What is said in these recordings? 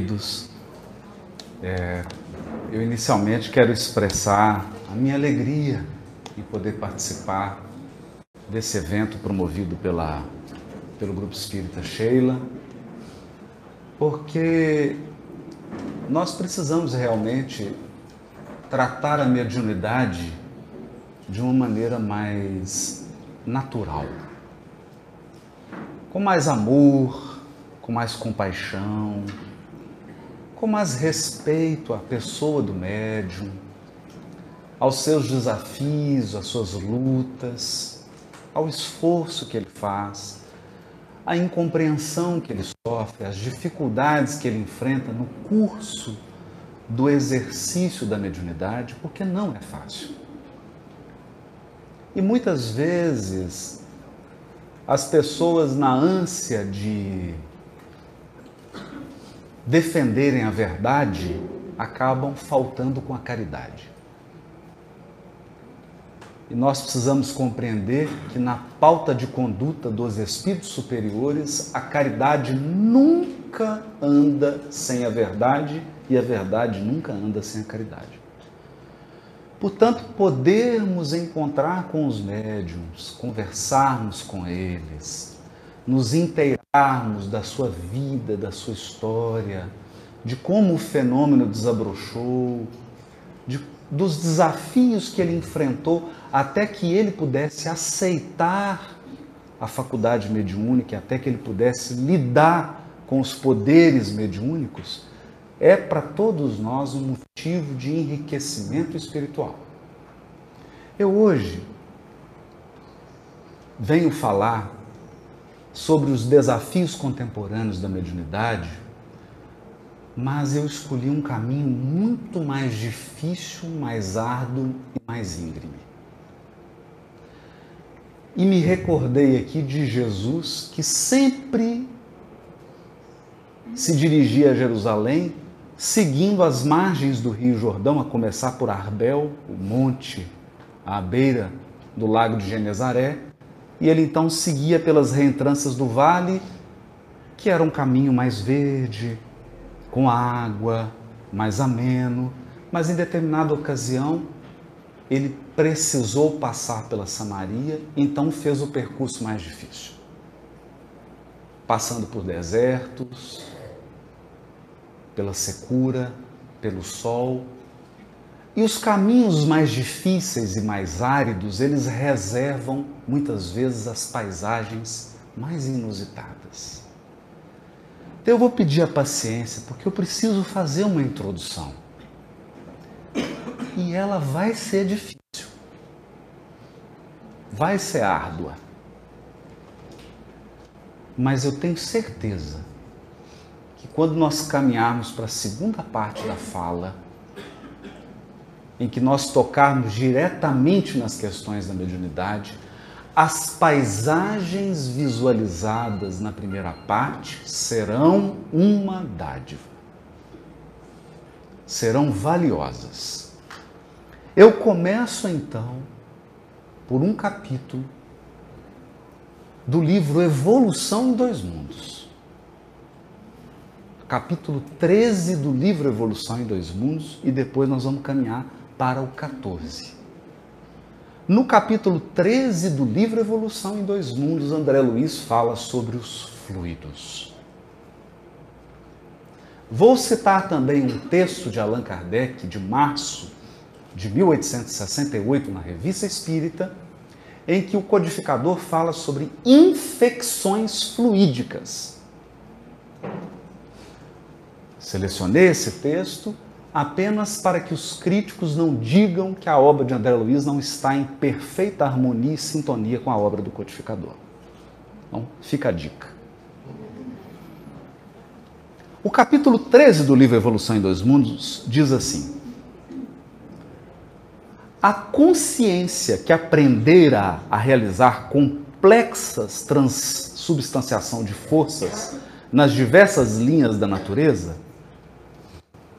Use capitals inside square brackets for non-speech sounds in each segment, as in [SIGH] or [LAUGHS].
queridos, é, eu inicialmente quero expressar a minha alegria em poder participar desse evento promovido pela, pelo Grupo Espírita Sheila, porque nós precisamos realmente tratar a mediunidade de uma maneira mais natural, com mais amor, com mais compaixão, com mais respeito à pessoa do médium, aos seus desafios, às suas lutas, ao esforço que ele faz, à incompreensão que ele sofre, às dificuldades que ele enfrenta no curso do exercício da mediunidade, porque não é fácil. E muitas vezes as pessoas, na ânsia de defenderem a verdade, acabam faltando com a caridade. E nós precisamos compreender que na pauta de conduta dos espíritos superiores, a caridade nunca anda sem a verdade e a verdade nunca anda sem a caridade. Portanto, podermos encontrar com os médiums, conversarmos com eles, nos inteirarmos da sua vida, da sua história, de como o fenômeno desabrochou, de, dos desafios que ele enfrentou até que ele pudesse aceitar a faculdade mediúnica, até que ele pudesse lidar com os poderes mediúnicos, é para todos nós um motivo de enriquecimento espiritual. Eu hoje venho falar sobre os desafios contemporâneos da mediunidade, mas eu escolhi um caminho muito mais difícil, mais árduo e mais íngreme. E me recordei aqui de Jesus que sempre se dirigia a Jerusalém seguindo as margens do Rio Jordão, a começar por Arbel, o monte à beira do lago de Genezaré, e ele então seguia pelas reentrâncias do vale, que era um caminho mais verde, com água, mais ameno, mas em determinada ocasião ele precisou passar pela Samaria, então fez o percurso mais difícil. Passando por desertos, pela secura, pelo sol, e os caminhos mais difíceis e mais áridos, eles reservam muitas vezes as paisagens mais inusitadas. Então eu vou pedir a paciência, porque eu preciso fazer uma introdução. E ela vai ser difícil. Vai ser árdua. Mas eu tenho certeza que quando nós caminharmos para a segunda parte da fala, em que nós tocarmos diretamente nas questões da mediunidade, as paisagens visualizadas na primeira parte serão uma dádiva. Serão valiosas. Eu começo então por um capítulo do livro Evolução em Dois Mundos. Capítulo 13 do livro Evolução em Dois Mundos, e depois nós vamos caminhar para o 14. No capítulo 13 do livro Evolução em Dois Mundos, André Luiz fala sobre os fluidos. Vou citar também um texto de Allan Kardec, de março de 1868, na Revista Espírita, em que o codificador fala sobre infecções fluídicas. Selecionei esse texto apenas para que os críticos não digam que a obra de André Luiz não está em perfeita harmonia e sintonia com a obra do codificador. Então, fica a dica. O capítulo 13 do livro Evolução em Dois Mundos diz assim: A consciência que aprenderá a realizar complexas transubstanciação de forças nas diversas linhas da natureza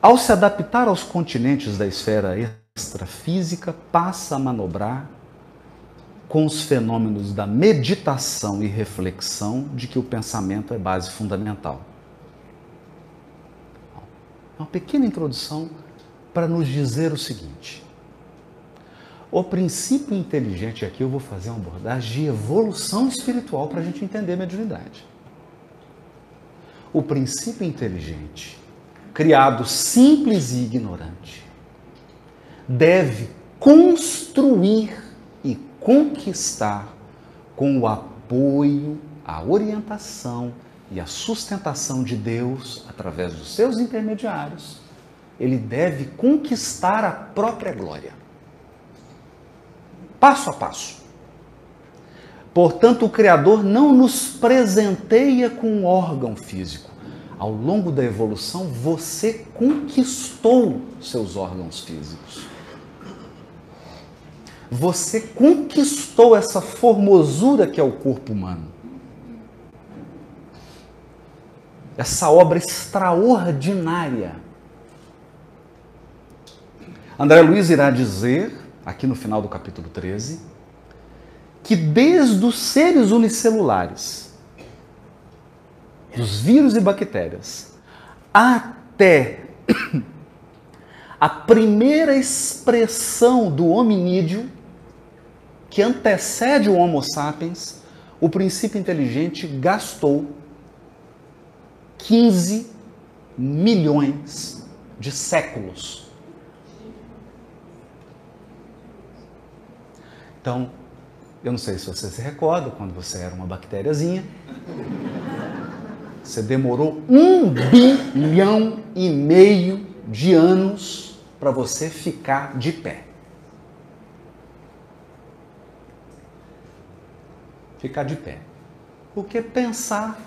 ao se adaptar aos continentes da esfera extrafísica, passa a manobrar com os fenômenos da meditação e reflexão de que o pensamento é base fundamental. uma pequena introdução para nos dizer o seguinte. O princípio inteligente, aqui eu vou fazer uma abordagem de evolução espiritual para a gente entender a mediunidade. O princípio inteligente, criado simples e ignorante, deve construir e conquistar com o apoio, a orientação e a sustentação de Deus através dos seus intermediários, ele deve conquistar a própria glória. Passo a passo. Portanto, o Criador não nos presenteia com um órgão físico. Ao longo da evolução, você conquistou seus órgãos físicos. Você conquistou essa formosura que é o corpo humano. Essa obra extraordinária. André Luiz irá dizer, aqui no final do capítulo 13, que desde os seres unicelulares, dos vírus e bactérias, até [COUGHS] a primeira expressão do hominídeo, que antecede o Homo sapiens, o princípio inteligente gastou 15 milhões de séculos. Então, eu não sei se você se recorda, quando você era uma bactériazinha, você demorou um bilhão e meio de anos para você ficar de pé. Ficar de pé. Porque pensar,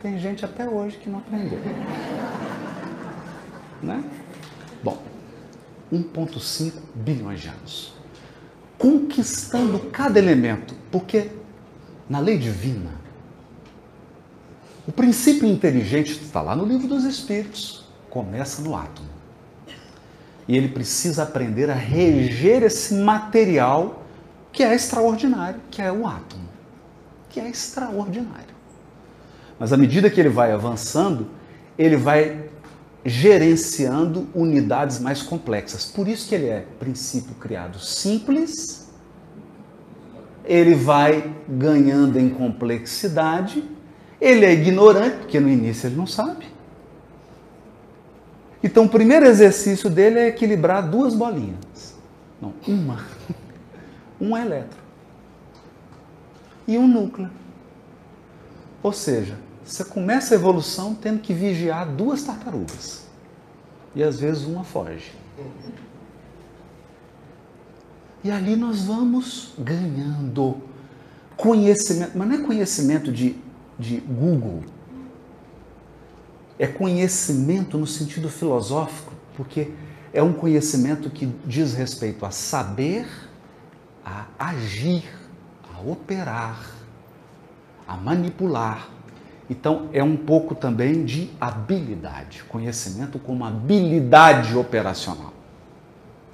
tem gente até hoje que não aprendeu. Né? Bom, 1,5 bilhões de anos. Conquistando cada elemento, porque na lei divina, o princípio inteligente está lá no livro dos Espíritos começa no átomo. E ele precisa aprender a reger esse material que é extraordinário, que é o átomo, que é extraordinário. Mas à medida que ele vai avançando, ele vai gerenciando unidades mais complexas. Por isso que ele é princípio criado simples, ele vai ganhando em complexidade, ele é ignorante, porque no início ele não sabe. Então, o primeiro exercício dele é equilibrar duas bolinhas. Não, uma. Um elétron. E um núcleo. Ou seja, você começa a evolução tendo que vigiar duas tartarugas. E às vezes uma foge. E ali nós vamos ganhando conhecimento, mas não é conhecimento de, de Google, é conhecimento no sentido filosófico, porque é um conhecimento que diz respeito a saber, a agir, a operar, a manipular. Então, é um pouco também de habilidade, conhecimento como habilidade operacional.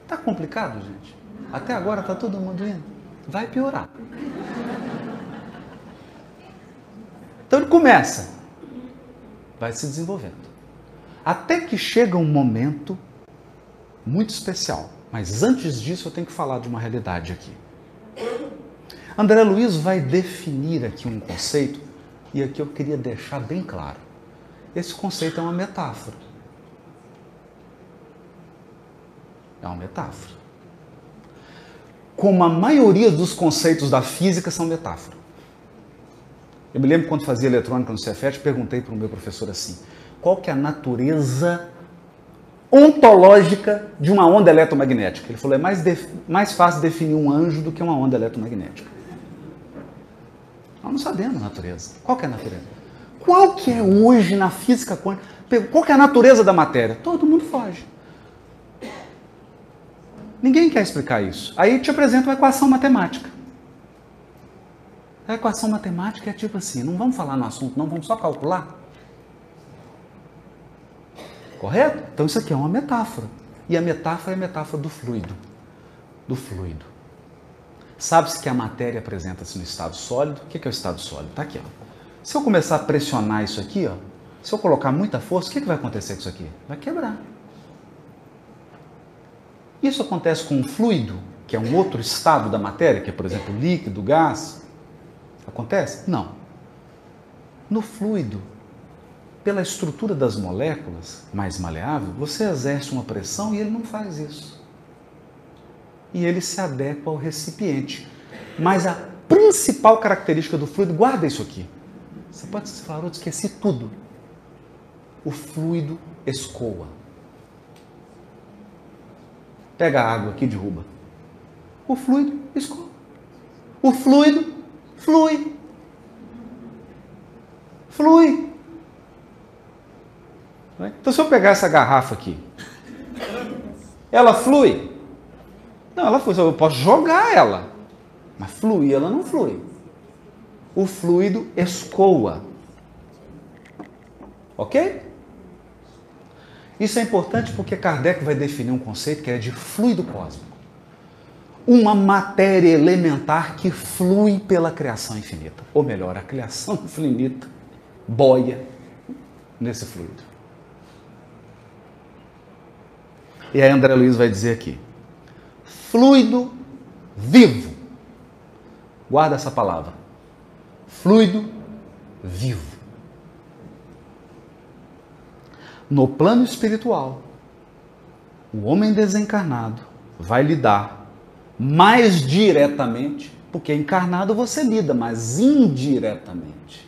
Tá complicado, gente? Até agora tá todo mundo indo. Vai piorar. Então ele começa vai se desenvolvendo. Até que chega um momento muito especial. Mas antes disso, eu tenho que falar de uma realidade aqui. André Luiz vai definir aqui um conceito, e aqui eu queria deixar bem claro. Esse conceito é uma metáfora. É uma metáfora. Como a maioria dos conceitos da física são metáfora. Eu me lembro quando fazia eletrônica no Cefet, perguntei para o meu professor assim: qual que é a natureza ontológica de uma onda eletromagnética? Ele falou: é mais, mais fácil definir um anjo do que uma onda eletromagnética. Nós não sabemos a natureza. Qual que é a natureza? Qual que é hoje na física quântica? Qual que é a natureza da matéria? Todo mundo foge. Ninguém quer explicar isso. Aí te apresenta uma equação matemática. A equação matemática é tipo assim, não vamos falar no assunto, não, vamos só calcular. Correto? Então isso aqui é uma metáfora. E a metáfora é a metáfora do fluido. Do fluido. Sabe-se que a matéria apresenta-se no estado sólido. O que é o estado sólido? Está aqui. Ó. Se eu começar a pressionar isso aqui, ó, Se eu colocar muita força, o que, que vai acontecer com isso aqui? Vai quebrar. Isso acontece com um fluido, que é um outro estado da matéria, que é, por exemplo, líquido, gás. Acontece? Não. No fluido, pela estrutura das moléculas mais maleável, você exerce uma pressão e ele não faz isso. E ele se adequa ao recipiente. Mas a principal característica do fluido, guarda isso aqui. Você pode falar, eu esqueci tudo. O fluido escoa. Pega a água aqui e derruba. O fluido escoa. O fluido flui. Flui. Então, se eu pegar essa garrafa aqui, ela flui? Não, ela flui. Eu posso jogar ela, mas fluir ela não flui. O fluido escoa. Ok? Isso é importante porque Kardec vai definir um conceito que é de fluido cósmico. Uma matéria elementar que flui pela criação infinita. Ou melhor, a criação [LAUGHS] infinita boia nesse fluido. E aí André Luiz vai dizer aqui: fluido vivo. Guarda essa palavra. Fluido vivo. No plano espiritual, o homem desencarnado vai lidar mais diretamente, porque encarnado você lida, mas indiretamente.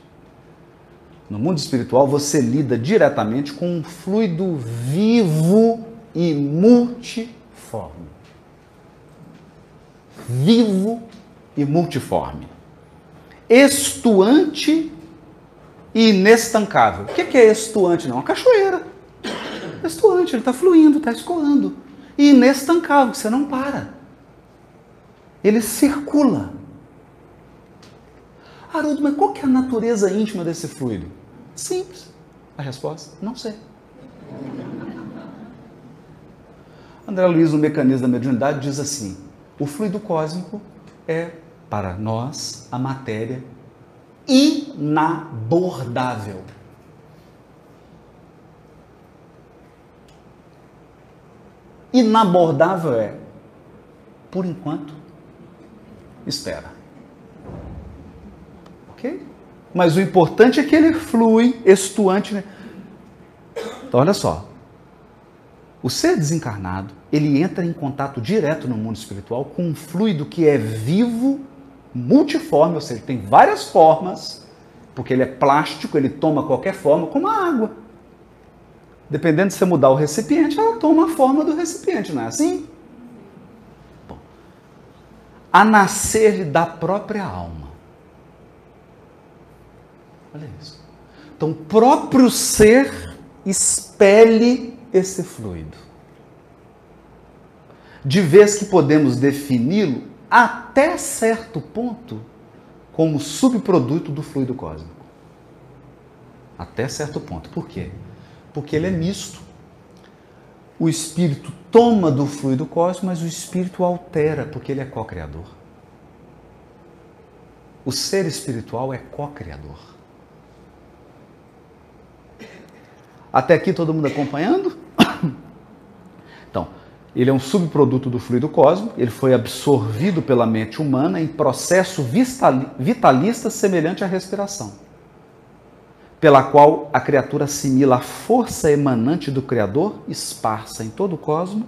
No mundo espiritual você lida diretamente com um fluido vivo e multiforme. Vivo e multiforme. Estuante e inestancável. O que é estuante? Não, uma cachoeira. Estuante, ele está fluindo, está escoando. E inestancável, você não para. Ele circula. Haroldo, mas qual que é a natureza íntima desse fluido? Simples. A resposta, não sei. André Luiz, no Mecanismo da Mediunidade, diz assim: o fluido cósmico é, para nós, a matéria inabordável. Inabordável é, por enquanto, espera. Ok? Mas o importante é que ele flui, estuante. Né? Então, olha só. O ser desencarnado, ele entra em contato direto no mundo espiritual com um fluido que é vivo, multiforme, ou seja, tem várias formas, porque ele é plástico, ele toma qualquer forma, como a água. Dependendo de você mudar o recipiente, ela toma a forma do recipiente, não é assim? A nascer da própria alma. Olha isso. Então, o próprio ser expele esse fluido. De vez que podemos defini-lo até certo ponto como subproduto do fluido cósmico. Até certo ponto. Por quê? Porque ele é misto. O espírito toma do fluido cósmico, mas o espírito altera, porque ele é co-criador. O ser espiritual é co-criador. Até aqui todo mundo acompanhando? [COUGHS] Então, ele é um subproduto do fluido cósmico, ele foi absorvido pela mente humana em processo vitalista semelhante à respiração, pela qual a criatura assimila a força emanante do Criador, esparsa em todo o cosmos,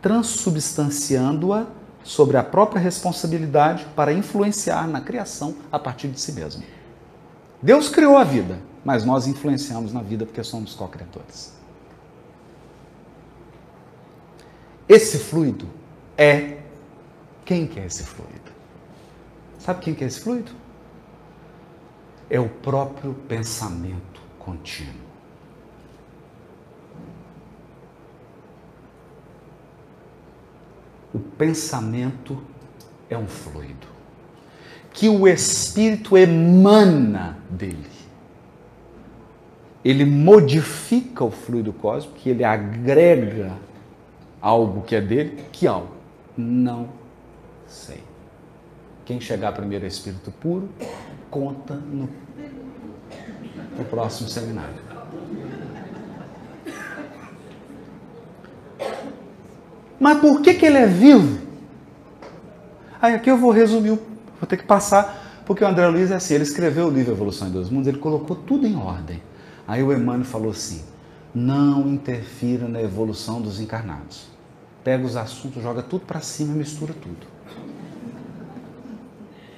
transubstanciando-a sobre a própria responsabilidade para influenciar na criação a partir de si mesmo. Deus criou a vida, mas nós influenciamos na vida porque somos co-criadores. Esse fluido é quem que é esse fluido? Sabe quem que é esse fluido? É o próprio pensamento contínuo. O pensamento é um fluido que o espírito emana dele ele modifica o fluido cósmico, que ele agrega algo que é dele, que algo? Não sei. Quem chegar primeiro é espírito puro, conta no, no próximo seminário. Mas por que, que ele é vivo? Aí aqui eu vou resumir, vou ter que passar, porque o André Luiz é assim, ele escreveu o livro Evolução em Dois Mundos, ele colocou tudo em ordem. Aí o Emmanuel falou assim, não interfira na evolução dos encarnados. Pega os assuntos, joga tudo para cima, mistura tudo.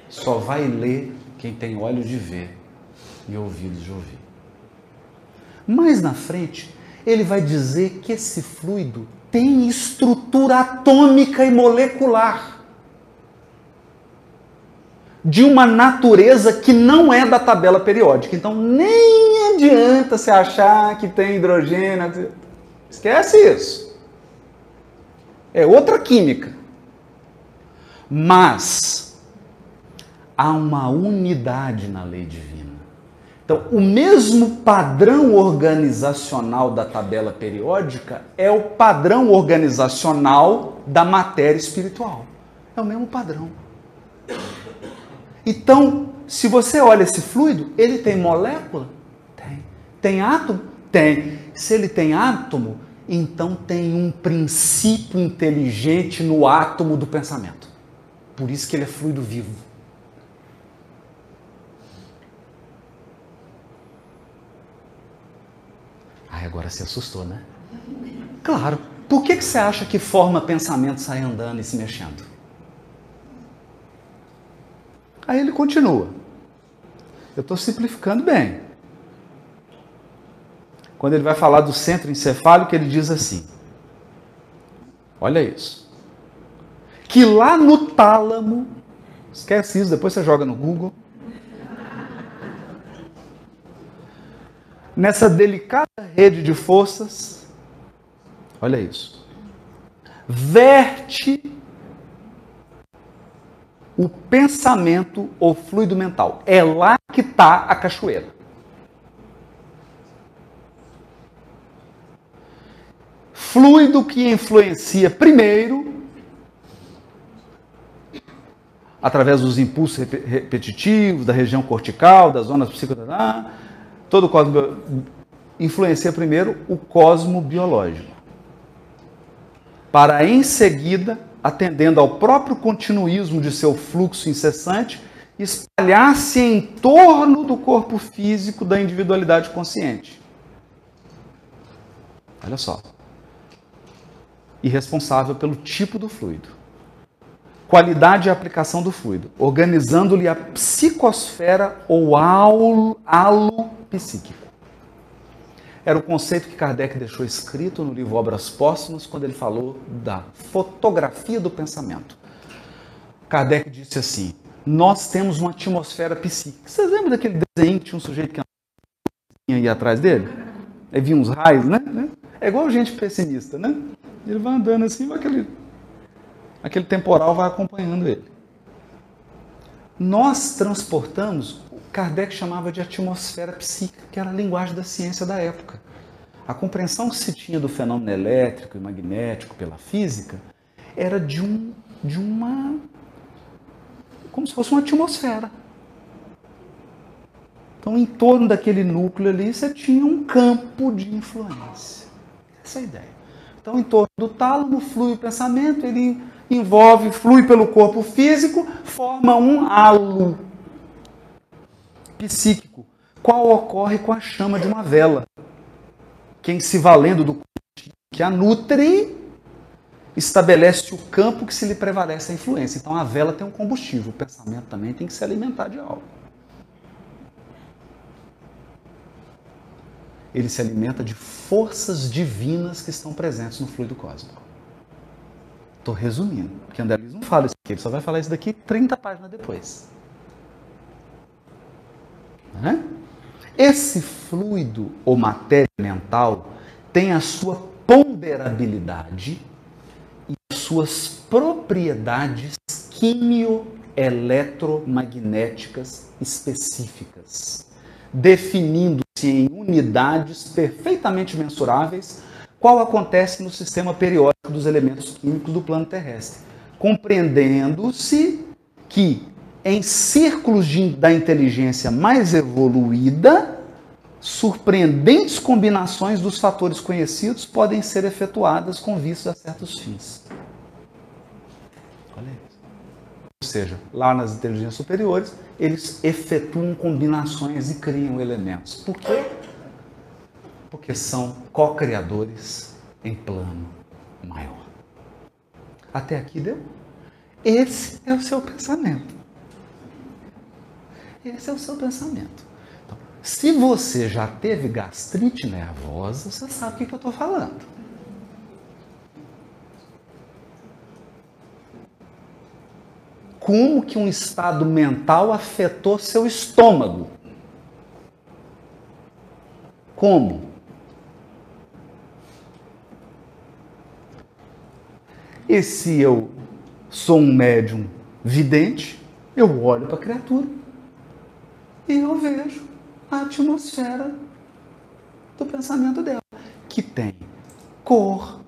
Só vai ler quem tem olhos de ver e ouvidos de ouvir. Mais na frente, ele vai dizer que esse fluido tem estrutura atômica e molecular de uma natureza que não é da tabela periódica. Então nem adianta se achar que tem hidrogênio. Esquece isso. É outra química. Mas há uma unidade na lei divina. Então, o mesmo padrão organizacional da tabela periódica é o padrão organizacional da matéria espiritual. É o mesmo padrão. Então, se você olha esse fluido, ele tem molécula? Tem. Tem átomo? Tem. Se ele tem átomo, então tem um princípio inteligente no átomo do pensamento. Por isso que ele é fluido vivo. Agora se assustou, né? Claro. Por que, que você acha que forma pensamento sai andando e se mexendo? Aí ele continua. Eu estou simplificando bem. Quando ele vai falar do centro encefálico, ele diz assim: Olha isso. Que lá no tálamo, esquece isso, depois você joga no Google. Nessa delicada rede de forças, olha isso, verte o pensamento ou fluido mental. É lá que está a cachoeira. Fluido que influencia primeiro através dos impulsos repetitivos da região cortical, das zonas psicoterápicas, todo cosmo influencia primeiro o cosmo biológico, para em seguida, atendendo ao próprio continuismo de seu fluxo incessante, espalhar-se em torno do corpo físico da individualidade consciente. Olha só. E responsável pelo tipo do fluido. Qualidade e aplicação do fluido, organizando-lhe a psicosfera ou halo, psíquico. Era o conceito que Kardec deixou escrito no livro Obras Póstumas, quando ele falou da fotografia do pensamento. Kardec disse assim: Nós temos uma atmosfera psíquica. Vocês lembram daquele desenho que tinha um sujeito que ia atrás dele? Aí vinha uns raios, né? É igual gente pessimista, né? Ele vai andando assim, aquele, aquele temporal vai acompanhando ele. Nós transportamos Kardec chamava de atmosfera psíquica, que era a linguagem da ciência da época. A compreensão que se tinha do fenômeno elétrico e magnético pela física era de, um, de uma. como se fosse uma atmosfera. Então, em torno daquele núcleo ali, você tinha um campo de influência. Essa é a ideia. Então, em torno do tálamo flui o pensamento, ele envolve, flui pelo corpo físico, forma um halo psíquico, qual ocorre com a chama de uma vela. Quem se valendo do que a nutre, estabelece o campo que se lhe prevalece a influência. Então a vela tem um combustível, o pensamento também tem que se alimentar de algo. Ele se alimenta de forças divinas que estão presentes no fluido cósmico. Estou resumindo, porque André Luiz não fala isso aqui, ele só vai falar isso daqui 30 páginas depois. Né? Esse fluido ou matéria mental tem a sua ponderabilidade e suas propriedades quimioeletromagnéticas específicas, definindo-se em unidades perfeitamente mensuráveis, qual acontece no sistema periódico dos elementos químicos do plano terrestre, compreendendo-se que em círculos de, da inteligência mais evoluída, surpreendentes combinações dos fatores conhecidos podem ser efetuadas com vistas a certos fins. Olha isso. Ou seja, lá nas inteligências superiores, eles efetuam combinações e criam elementos. Por quê? Porque são co-criadores em plano maior. Até aqui deu? Esse é o seu pensamento. Esse é o seu pensamento. Então, se você já teve gastrite nervosa, você sabe o que, eu estou falando. como que um estado mental afetou seu estômago. Como? E se eu sou um médium vidente, eu olho para a criatura e eu vejo a atmosfera do pensamento dela, que tem cor,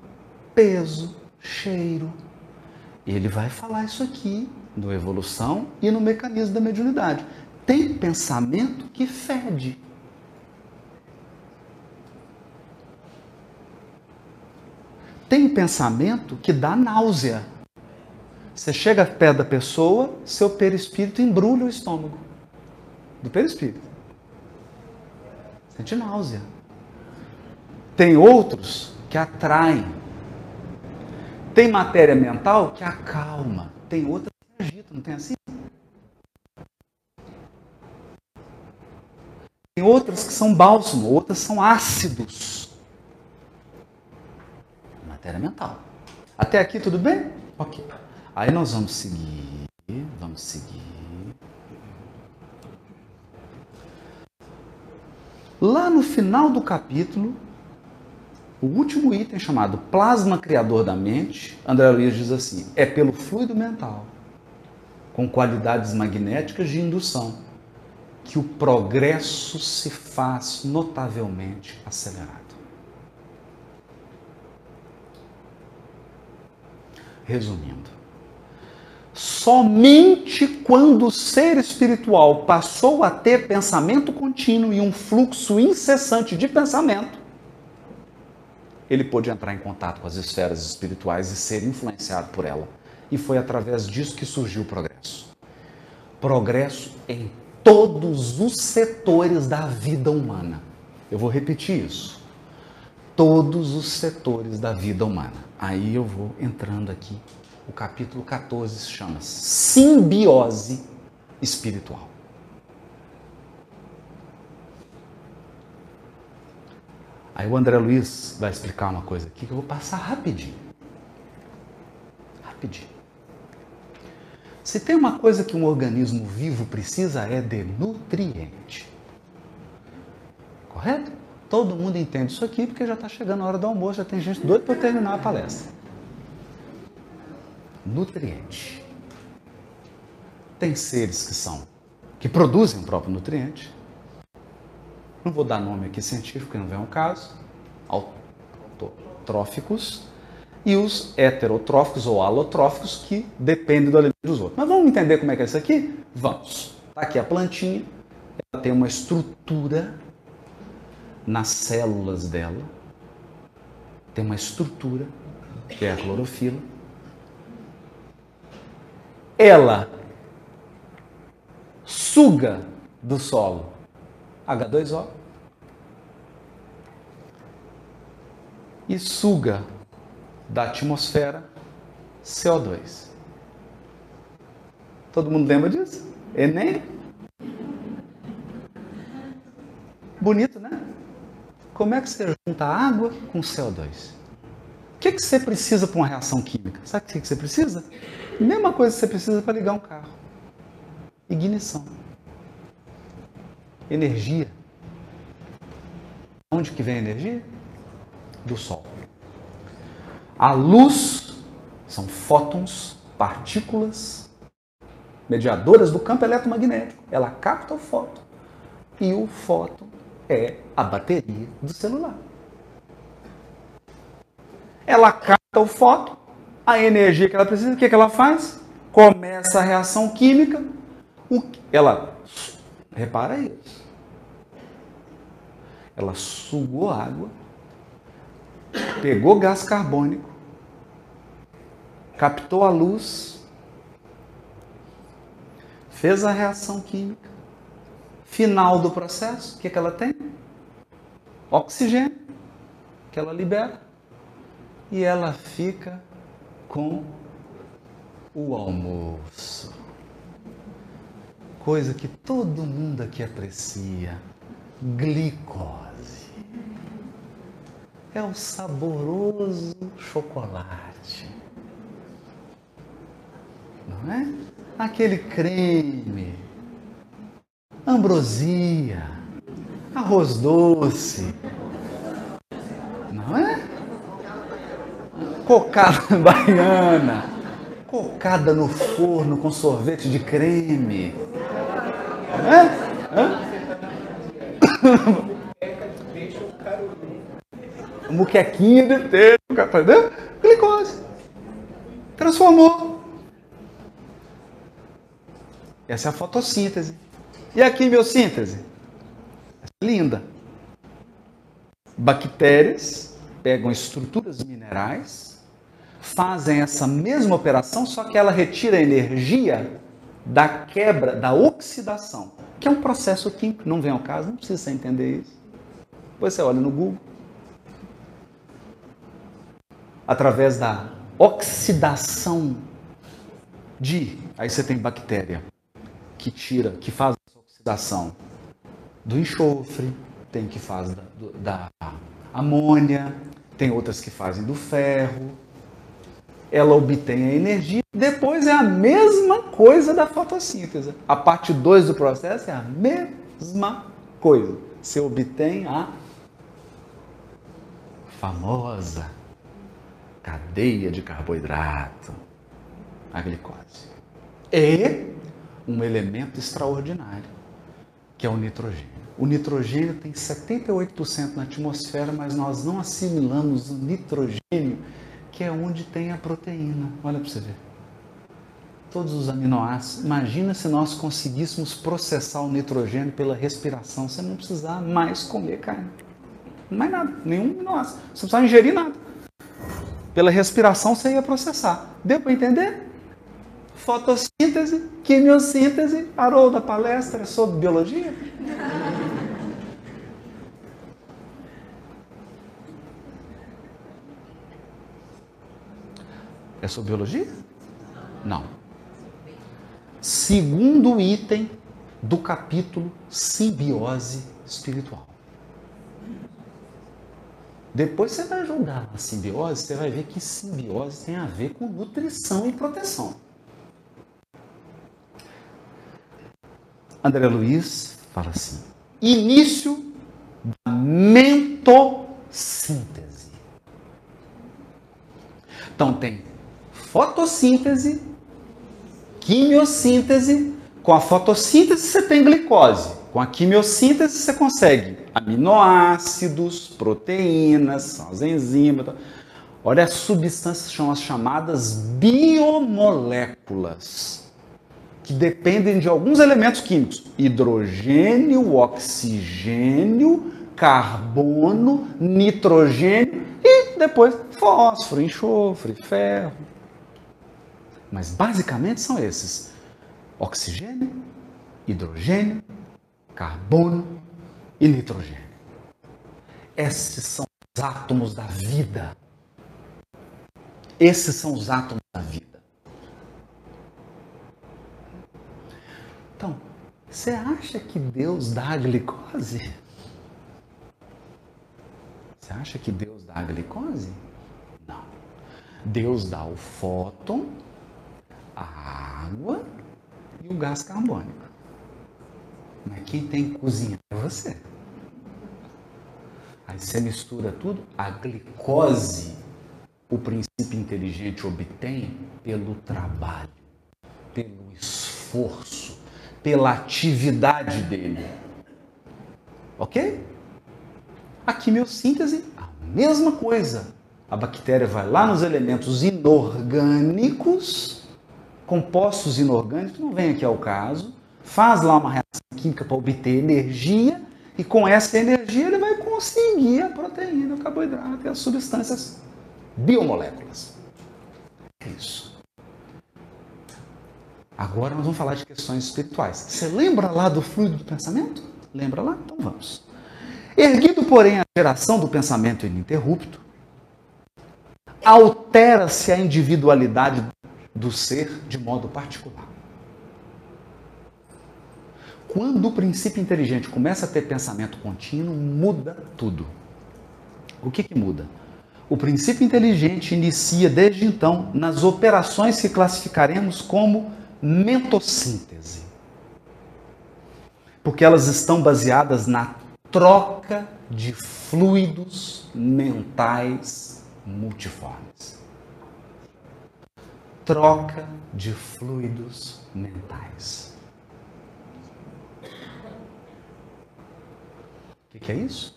peso, cheiro. Ele vai falar isso aqui no evolução e no mecanismo da mediunidade. Tem pensamento que fede. Tem pensamento que dá náusea. Você chega perto da pessoa, seu perispírito embrulha o estômago. Do perispírito. Sente náusea. Tem outros que atraem. Tem matéria mental que acalma. Tem outras agita, não tem assim? Tem outras que são bálsamo, outras são ácidos. Matéria mental. Até aqui tudo bem? Ok. Aí nós vamos seguir, vamos seguir. Lá no final do capítulo, o último item chamado plasma criador da mente, André Luiz diz assim: é pelo fluido mental com qualidades magnéticas de indução, que o progresso se faz notavelmente acelerado. Resumindo, somente quando o ser espiritual passou a ter pensamento contínuo e um fluxo incessante de pensamento, ele pôde entrar em contato com as esferas espirituais e ser influenciado por ela e foi através disso que surgiu o progresso. Progresso em todos os setores da vida humana. Eu vou repetir isso. Todos os setores da vida humana. Aí eu vou entrando aqui. O capítulo 14 se chama Simbiose Espiritual. Aí o André Luiz vai explicar uma coisa aqui que eu vou passar rapidinho. Rapidinho. Se tem uma coisa que um organismo vivo precisa é de nutriente. Correto? Todo mundo entende isso aqui porque já está chegando a hora do almoço, já tem gente doida para terminar a palestra. Nutriente. Tem seres que são, que produzem o próprio nutriente. Não vou dar nome aqui científico, que não vem ao caso. Autotróficos e os heterotróficos ou alotróficos que dependem do alimento dos outros. Mas vamos entender como é que é isso aqui? Vamos. Está aqui a plantinha, ela tem uma estrutura nas células dela, tem uma estrutura, que é a clorofila. Ela suga do solo H2O e suga da atmosfera CO2. Todo mundo lembra disso? Enem? Bonito, né? Como é que você junta água com CO2? O que, que você precisa para uma reação química? Sabe o que você precisa? Mesma coisa que você precisa para ligar um carro. Ignição. Energia. Onde que vem a energia? Do Sol. A luz são fótons, partículas mediadoras do campo eletromagnético. Ela capta o fóton e o fóton é a bateria do celular. Ela capta o fóton, a energia que ela precisa, o que, que ela faz? Começa a reação química. ela, repara isso. Ela sugou água pegou gás carbônico, captou a luz fez a reação química. Final do processo, o que, que ela tem? Oxigênio, que ela libera. E ela fica com o almoço. Coisa que todo mundo aqui aprecia: glicose. É o saboroso chocolate. Não é? Aquele creme, ambrosia, arroz doce. Não é? Cocada [LAUGHS] baiana cocada no forno com sorvete de creme. Hã? [COUGHS] Hã? Muquequinha de ter, entendeu? Glicose. Transformou. Essa é a fotossíntese. E a quimiossíntese? Linda. Bactérias pegam estruturas minerais fazem essa mesma operação, só que ela retira a energia da quebra, da oxidação, que é um processo químico. Não vem ao caso, não precisa você entender isso. Depois você olha no Google. Através da oxidação de. Aí você tem bactéria que tira, que faz oxidação do enxofre, tem que faz da, da amônia, tem outras que fazem do ferro, ela obtém a energia, depois é a mesma coisa da fotossíntese. A parte 2 do processo é a mesma coisa. Você obtém a famosa cadeia de carboidrato, a glicose. E um elemento extraordinário, que é o nitrogênio. O nitrogênio tem 78% na atmosfera, mas nós não assimilamos o nitrogênio que é onde tem a proteína. Olha para você ver. Todos os aminoácidos. Imagina se nós conseguíssemos processar o nitrogênio pela respiração, você não precisar mais comer carne. Mais nada, nenhum aminoácido. Você não precisava ingerir nada. Pela respiração você ia processar. Deu para entender? Fotossíntese, quimiossíntese, parou da palestra sobre biologia? É sobre biologia? Não. Segundo item do capítulo Simbiose Espiritual. Depois você vai julgar a simbiose, você vai ver que simbiose tem a ver com nutrição e proteção. André Luiz fala assim: início da mentossíntese. Então tem fotossíntese, quimiossíntese. Com a fotossíntese você tem glicose. Com a quimiossíntese você consegue aminoácidos, proteínas, as enzimas. Olha, as substâncias são as chamadas biomoléculas, que dependem de alguns elementos químicos: hidrogênio, oxigênio, carbono, nitrogênio e depois fósforo, enxofre, ferro. Mas basicamente são esses: oxigênio, hidrogênio, carbono e nitrogênio. Esses são os átomos da vida. Esses são os átomos da vida. Então, você acha que Deus dá a glicose? Você acha que Deus dá a glicose? Não. Deus dá o fóton a água e o gás carbônico. Mas quem tem que cozinhar é você. Aí você mistura tudo, a glicose, o princípio inteligente obtém pelo trabalho, pelo esforço, pela atividade dele. Ok? A quimiossíntese, a mesma coisa. A bactéria vai lá nos elementos inorgânicos compostos inorgânicos, não vem aqui ao caso, faz lá uma reação química para obter energia e com essa energia ele vai conseguir a proteína, o carboidrato e as substâncias biomoléculas. É isso. Agora nós vamos falar de questões espirituais. Você lembra lá do fluido do pensamento? Lembra lá? Então vamos. Erguido, porém, a geração do pensamento ininterrupto, altera-se a individualidade do ser de modo particular. Quando o princípio inteligente começa a ter pensamento contínuo, muda tudo. O que, que muda? O princípio inteligente inicia desde então nas operações que classificaremos como mentossíntese. Porque elas estão baseadas na troca de fluidos mentais multiformes. Troca de fluidos mentais. O que, é isso?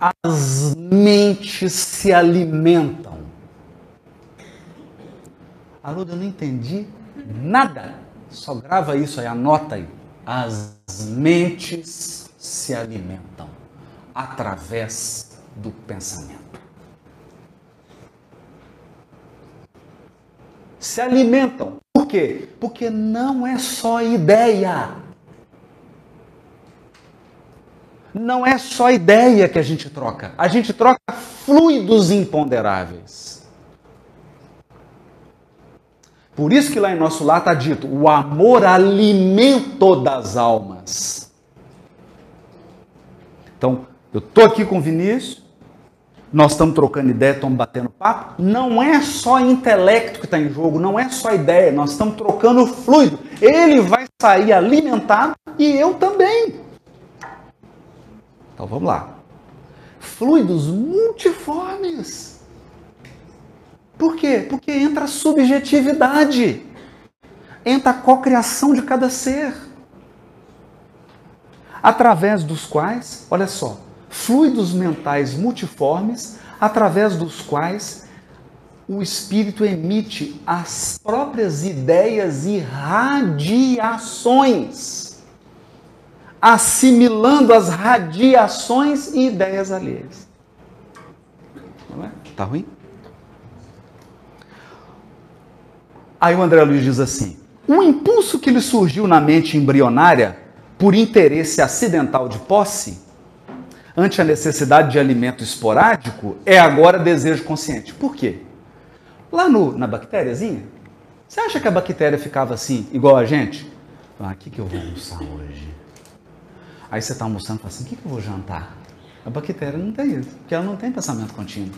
As mentes se alimentam. Aluno, eu não entendi nada. Só grava isso aí, anota aí. As mentes se alimentam através do pensamento. Se alimentam. Por quê? Porque não é só ideia. Não é só ideia que a gente troca. A gente troca fluidos imponderáveis. Por isso que lá em nosso lar está dito: o amor alimento das almas. Então, eu estou aqui com o Vinícius, nós estamos trocando ideia, estamos batendo papo. Não é só intelecto que está em jogo, não é só ideia, nós estamos trocando fluido. Ele vai sair alimentado e eu também. Então vamos lá. Fluidos multiformes. Por quê? Porque entra a subjetividade, entra a cocriação de cada ser, através dos quais, olha só, fluidos mentais multiformes, através dos quais o espírito emite as próprias ideias e radiações assimilando as radiações e ideias alheias. Não é? Tá ruim? Aí o André Luiz diz assim: um impulso que lhe surgiu na mente embrionária por interesse acidental de posse, ante a necessidade de alimento esporádico, é agora desejo consciente. Por quê? Lá no, na bactériazinha, você acha que a bactéria ficava assim, igual a gente? Ah, o que, que eu vou almoçar hoje? Aí você está almoçando e fala assim: o que, que eu vou jantar? A bactéria não tem isso, porque ela não tem pensamento contínuo.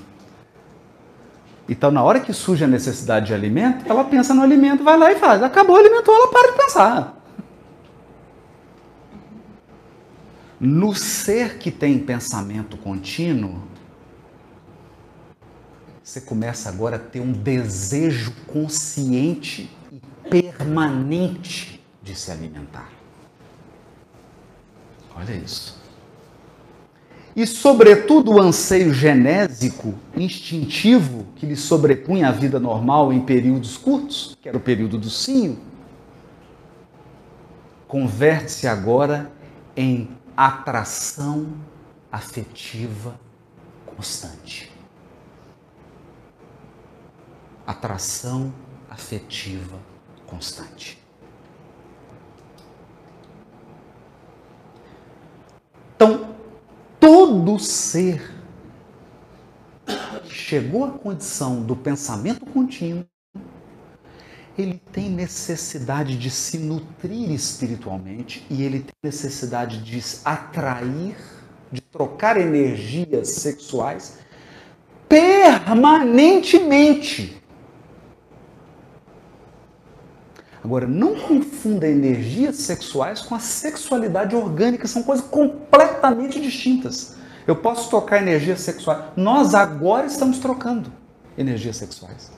Então, na hora que surge a necessidade de alimento, ela pensa no alimento, vai lá e faz. Acabou o alimento, ela para de pensar. No ser que tem pensamento contínuo, você começa agora a ter um desejo consciente e permanente de se alimentar. Olha isso. E, sobretudo, o anseio genésico, instintivo, que lhe sobrepunha a vida normal em períodos curtos, que era o período do cio, converte-se agora em atração afetiva constante. Atração afetiva constante. Então, todo ser que chegou à condição do pensamento contínuo, ele tem necessidade de se nutrir espiritualmente e ele tem necessidade de atrair, de trocar energias sexuais permanentemente. Agora, não confunda energias sexuais com a sexualidade orgânica, são coisas completamente distintas. Eu posso trocar energias sexuais. Nós agora estamos trocando energias sexuais.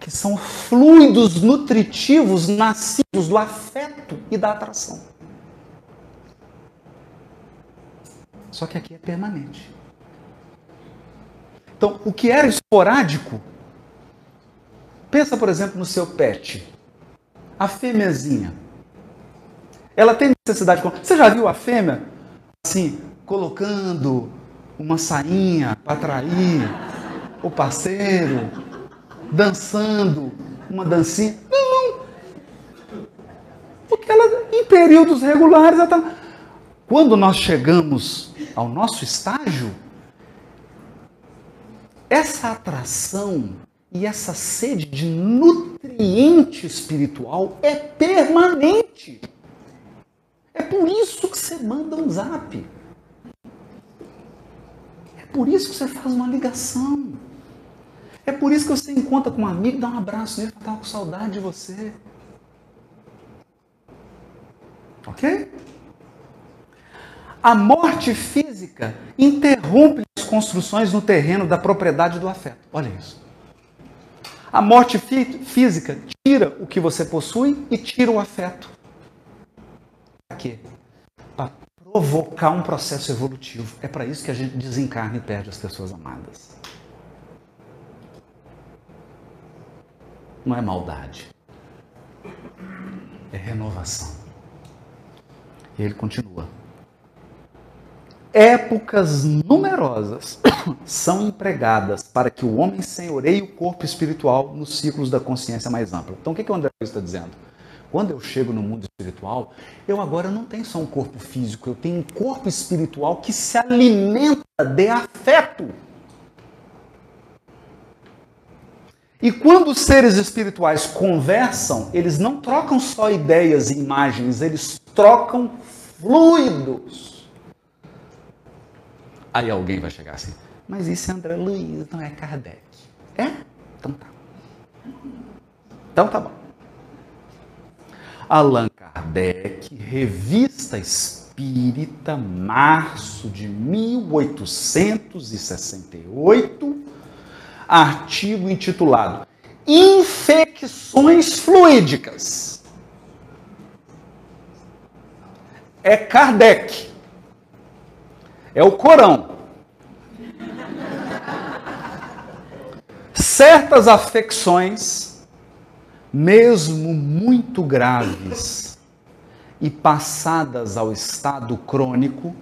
Que são fluidos nutritivos nascidos do afeto e da atração. Só que aqui é permanente. Então, o que era esporádico Pensa, por exemplo, no seu pet. A fêmeazinha. Ela tem necessidade. Você já viu a fêmea assim, colocando uma sainha para atrair o parceiro, dançando uma dancinha? Não, períodos regulares. Quando nós chegamos ao nosso estágio, essa atração e essa sede de nutriente espiritual é permanente. É por isso que você manda um zap. É por isso que você faz uma ligação. É por isso que você encontra com um amigo, dá um abraço nele, fala, com saudade de você. Ok? A morte física interrompe as construções no terreno da propriedade do afeto. Olha isso. A morte fí física tira o que você possui e tira o afeto. Para quê? Para provocar um processo evolutivo. É para isso que a gente desencarna e perde as pessoas amadas. Não é maldade. É renovação. E ele continua. Épocas numerosas [COUGHS] são empregadas para que o homem senhoreie o corpo espiritual nos ciclos da consciência mais ampla. Então, o que, que o André está dizendo? Quando eu chego no mundo espiritual, eu agora não tenho só um corpo físico, eu tenho um corpo espiritual que se alimenta de afeto. E quando os seres espirituais conversam, eles não trocam só ideias e imagens, eles trocam fluidos. Aí alguém vai chegar assim, mas isso é André Luiz, não é Kardec. É? Então tá. Então tá bom. Allan Kardec, Revista Espírita, março de 1868, artigo intitulado Infecções Fluídicas. É Kardec. É o Corão. Certas afecções, mesmo muito graves e passadas ao estado crônico,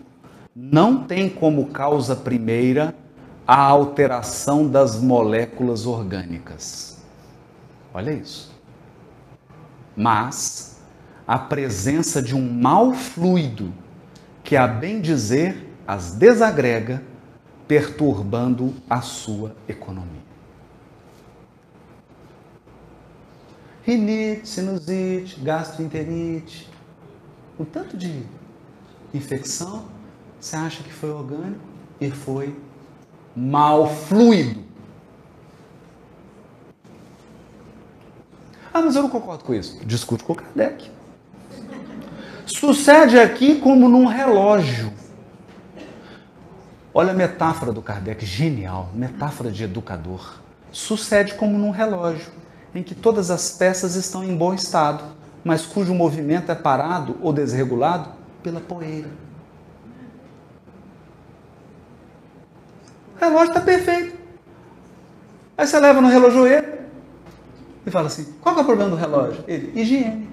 não têm como causa primeira a alteração das moléculas orgânicas. Olha isso. Mas a presença de um mal fluido que, a bem dizer, as desagrega, perturbando a sua economia. Rinite, sinusite, gastroenterite, o tanto de infecção, você acha que foi orgânico e foi mal fluido. Ah, mas eu não concordo com isso. Discute com Kardec. Sucede aqui como num relógio. Olha a metáfora do Kardec, genial, metáfora de educador. Sucede como num relógio, em que todas as peças estão em bom estado, mas cujo movimento é parado ou desregulado pela poeira. O relógio está perfeito. Aí você leva no relojoeiro e fala assim: qual é o problema do relógio? Ele, higiene.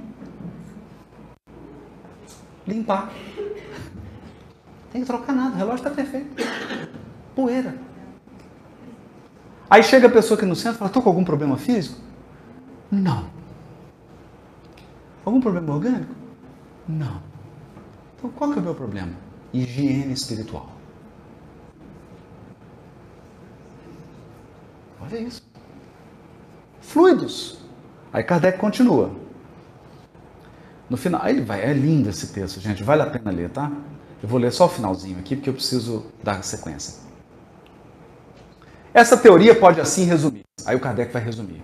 Limpar. Tem que trocar nada, o relógio está perfeito. Poeira. Aí chega a pessoa aqui no centro e fala: estou com algum problema físico? Não. Algum problema orgânico? Não. Então qual que é o meu problema? Higiene espiritual. Olha isso. Fluidos. Aí Kardec continua. No final, ele vai, é lindo esse texto, gente, vale a pena ler, tá? Eu vou ler só o finalzinho aqui, porque eu preciso dar sequência. Essa teoria pode assim resumir. Aí o Kardec vai resumir.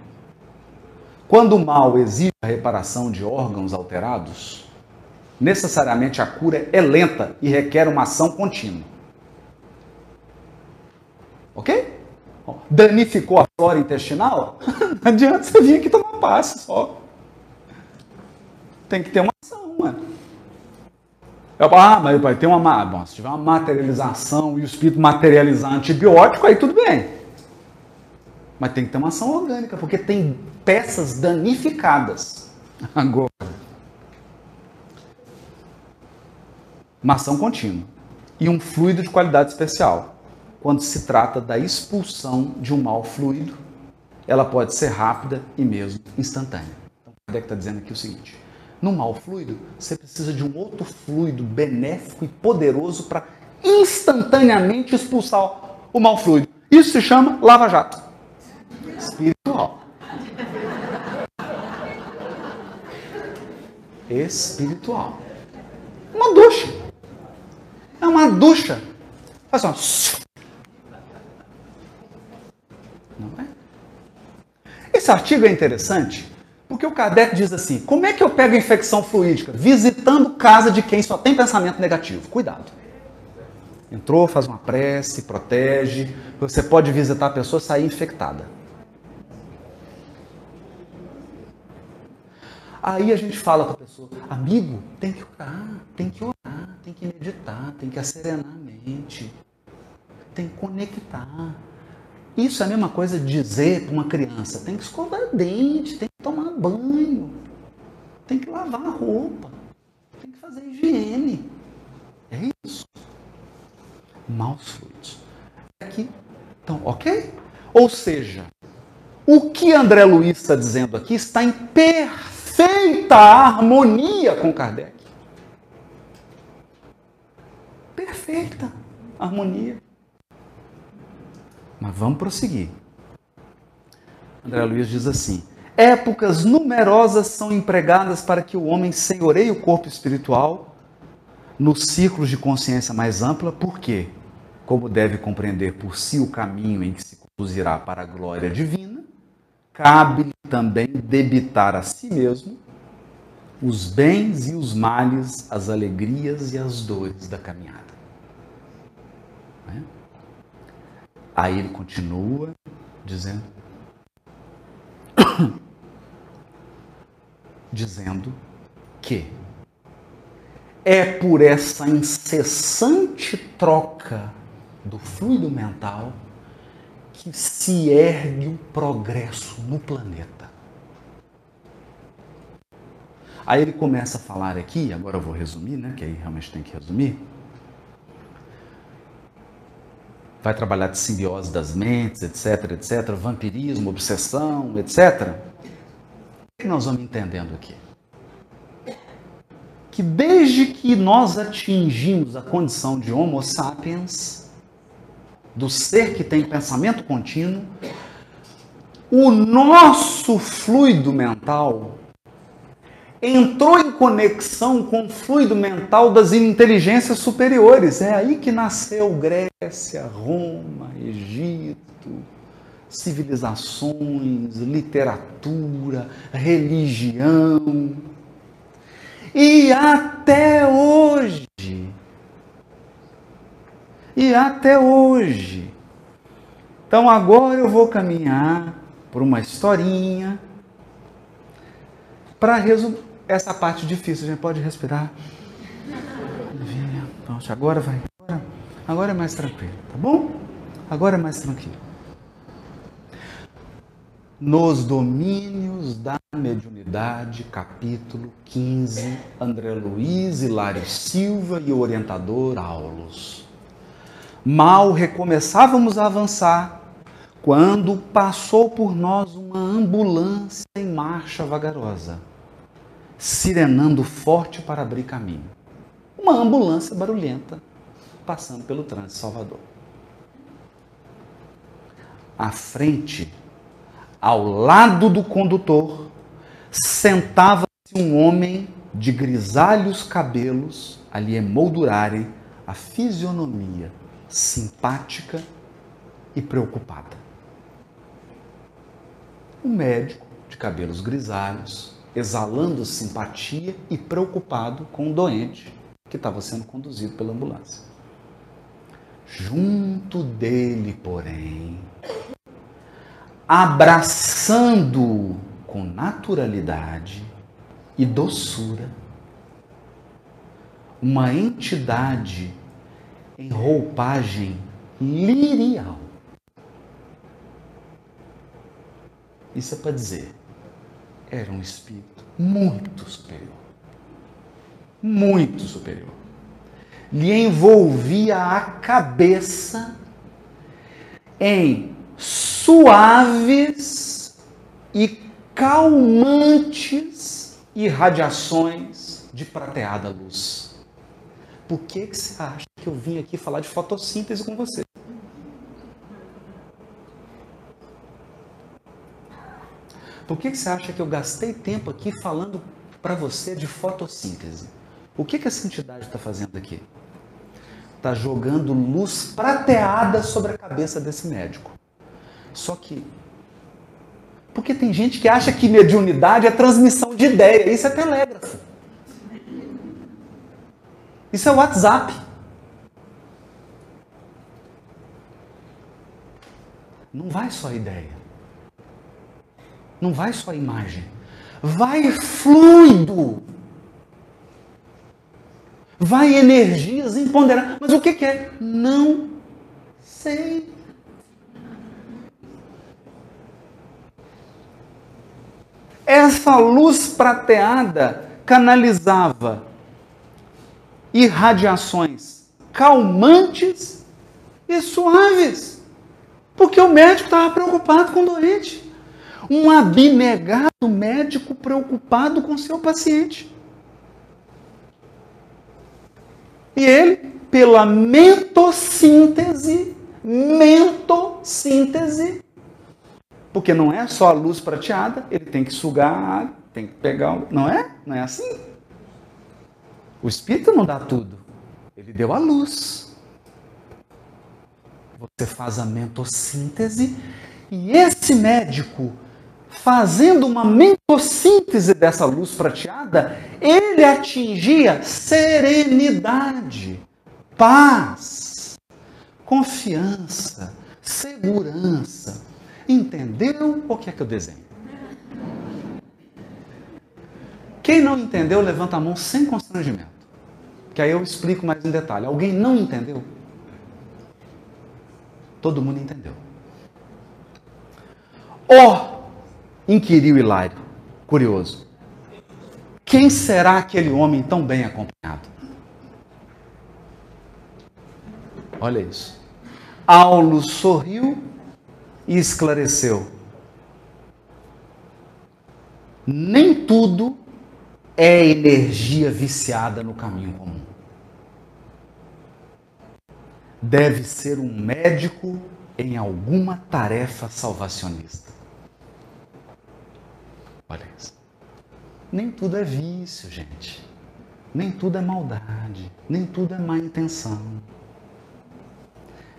Quando o mal exige a reparação de órgãos alterados, necessariamente a cura é lenta e requer uma ação contínua. Ok? Danificou a flora intestinal? [LAUGHS] Não adianta você vir aqui tomar passe só. Tem que ter uma. Eu, ah, mas vai ter uma. Bom, se tiver uma materialização e o espírito materializar antibiótico, aí tudo bem. Mas tem que ter uma ação orgânica, porque tem peças danificadas. [LAUGHS] Agora. Uma ação contínua. E um fluido de qualidade especial. Quando se trata da expulsão de um mal fluido, ela pode ser rápida e mesmo instantânea. Então, Kardec está dizendo aqui o seguinte: no mau fluido, você precisa de um outro fluido benéfico e poderoso para instantaneamente expulsar o mau fluido. Isso se chama lava-jato espiritual. Espiritual. Uma ducha. É uma ducha. Faz assim, Não é? Esse artigo é interessante porque o Kardec diz assim: como é que eu pego infecção fluídica? Visitando casa de quem só tem pensamento negativo. Cuidado. Entrou, faz uma prece, protege. Você pode visitar a pessoa e sair infectada. Aí a gente fala com a pessoa, amigo, tem que orar, tem que orar, tem que meditar, tem que acerenar a mente, tem que conectar. Isso é a mesma coisa de dizer para uma criança, tem que escovar dente, tem que tomar banho, tem que lavar a roupa, tem que fazer higiene. É isso. Maus fluidos. Aqui. Então, ok? Ou seja, o que André Luiz está dizendo aqui está em perfeita harmonia com Kardec. Perfeita harmonia. Mas vamos prosseguir. André Luiz diz assim: épocas numerosas são empregadas para que o homem senhoreie o corpo espiritual nos círculos de consciência mais ampla, porque, como deve compreender por si o caminho em que se conduzirá para a glória divina, cabe também debitar a si mesmo os bens e os males, as alegrias e as dores da caminhada. Aí ele continua dizendo, [COUGHS] dizendo que é por essa incessante troca do fluido mental que se ergue o progresso no planeta. Aí ele começa a falar aqui, agora eu vou resumir, né? Que aí realmente tem que resumir vai trabalhar de simbiose das mentes, etc, etc, vampirismo, obsessão, etc. O que nós vamos entendendo aqui? Que desde que nós atingimos a condição de Homo sapiens, do ser que tem pensamento contínuo, o nosso fluido mental entrou em conexão com o fluido mental das inteligências superiores. É aí que nasceu Grécia, Roma, Egito, civilizações, literatura, religião. E até hoje, e até hoje. Então agora eu vou caminhar por uma historinha para resumir essa parte difícil, a gente pode respirar. Pronto, agora vai. Agora, agora é mais tranquilo, tá bom? Agora é mais tranquilo. Nos domínios da mediunidade, capítulo 15, André Luiz, Hilário Silva e o orientador Aulos. Mal recomeçávamos a avançar quando passou por nós uma ambulância em marcha vagarosa, sirenando forte para abrir caminho. Uma ambulância barulhenta passando pelo trânsito Salvador. À frente, ao lado do condutor, sentava-se um homem de grisalhos cabelos a lhe emoldurarem a fisionomia simpática e preocupada um médico de cabelos grisalhos, exalando simpatia e preocupado com o doente que estava sendo conduzido pela ambulância. Junto dele, porém, abraçando com naturalidade e doçura, uma entidade em roupagem lirial Isso é para dizer, era um espírito muito superior. Muito superior. Lhe envolvia a cabeça em suaves e calmantes irradiações de prateada luz. Por que, que você acha que eu vim aqui falar de fotossíntese com você? Por que, que você acha que eu gastei tempo aqui falando para você de fotossíntese? O que, que essa entidade está fazendo aqui? Está jogando luz prateada sobre a cabeça desse médico. Só que. Porque tem gente que acha que mediunidade é transmissão de ideia. Isso é telégrafo. Isso é WhatsApp. Não vai só ideia. Não vai só imagem. Vai fluido. Vai energias imponderáveis. Mas o que, que é? Não sei. Essa luz prateada canalizava irradiações calmantes e suaves. Porque o médico estava preocupado com o doente. Um abnegado médico preocupado com seu paciente. E ele, pela mentossíntese, mentossíntese, porque não é só a luz prateada, ele tem que sugar a água, tem que pegar, não é? Não é assim. O espírito não dá tudo. Ele deu a luz. Você faz a mentossíntese e esse médico fazendo uma mentossíntese dessa luz prateada, ele atingia serenidade, paz, confiança, segurança. Entendeu o que é que eu desenho? Quem não entendeu, levanta a mão sem constrangimento. Que aí eu explico mais em detalhe. Alguém não entendeu? Todo mundo entendeu. Oh, inquiriu Hilário, curioso. Quem será aquele homem tão bem acompanhado? Olha isso. Aulo sorriu e esclareceu. Nem tudo é energia viciada no caminho comum. Deve ser um médico em alguma tarefa salvacionista. Olha isso. Nem tudo é vício, gente. Nem tudo é maldade. Nem tudo é má intenção.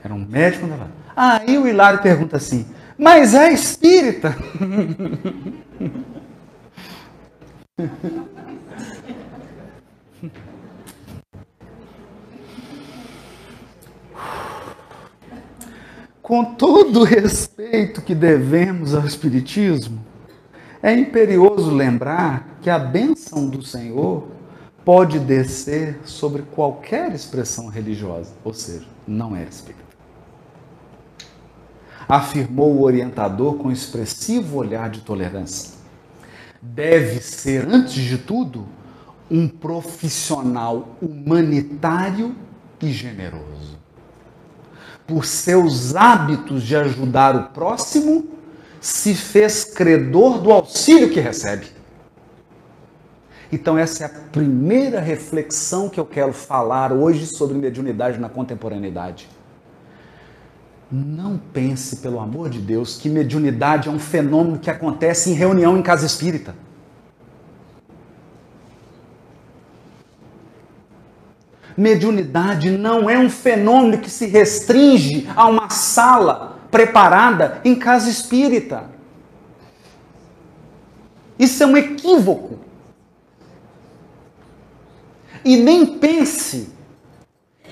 Era um médico. Aí o Hilário pergunta assim: Mas é espírita? [LAUGHS] Com todo o respeito que devemos ao Espiritismo, é imperioso lembrar que a bênção do Senhor pode descer sobre qualquer expressão religiosa, ou seja, não é espírita. Afirmou o orientador com expressivo olhar de tolerância. Deve ser, antes de tudo, um profissional humanitário e generoso. Por seus hábitos de ajudar o próximo se fez credor do auxílio que recebe. Então, essa é a primeira reflexão que eu quero falar hoje sobre mediunidade na contemporaneidade. Não pense, pelo amor de Deus, que mediunidade é um fenômeno que acontece em reunião em casa espírita. Mediunidade não é um fenômeno que se restringe a uma sala preparada em casa espírita. Isso é um equívoco. E nem pense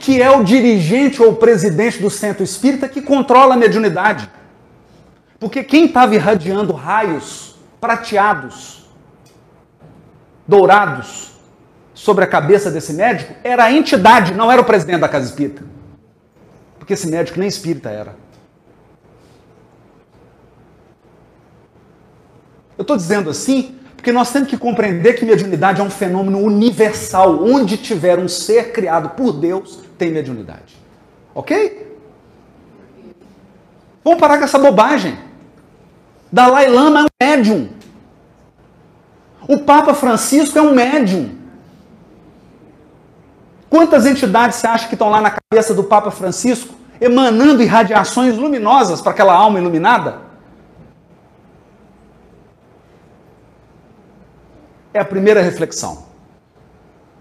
que é o dirigente ou o presidente do centro espírita que controla a mediunidade. Porque quem estava irradiando raios prateados, dourados, sobre a cabeça desse médico era a entidade, não era o presidente da casa espírita. Porque esse médico nem espírita era. Eu estou dizendo assim porque nós temos que compreender que mediunidade é um fenômeno universal. Onde tiver um ser criado por Deus, tem mediunidade. Ok? Vamos parar com essa bobagem. Dalai Lama é um médium. O Papa Francisco é um médium. Quantas entidades você acha que estão lá na cabeça do Papa Francisco, emanando irradiações luminosas para aquela alma iluminada? É a primeira reflexão.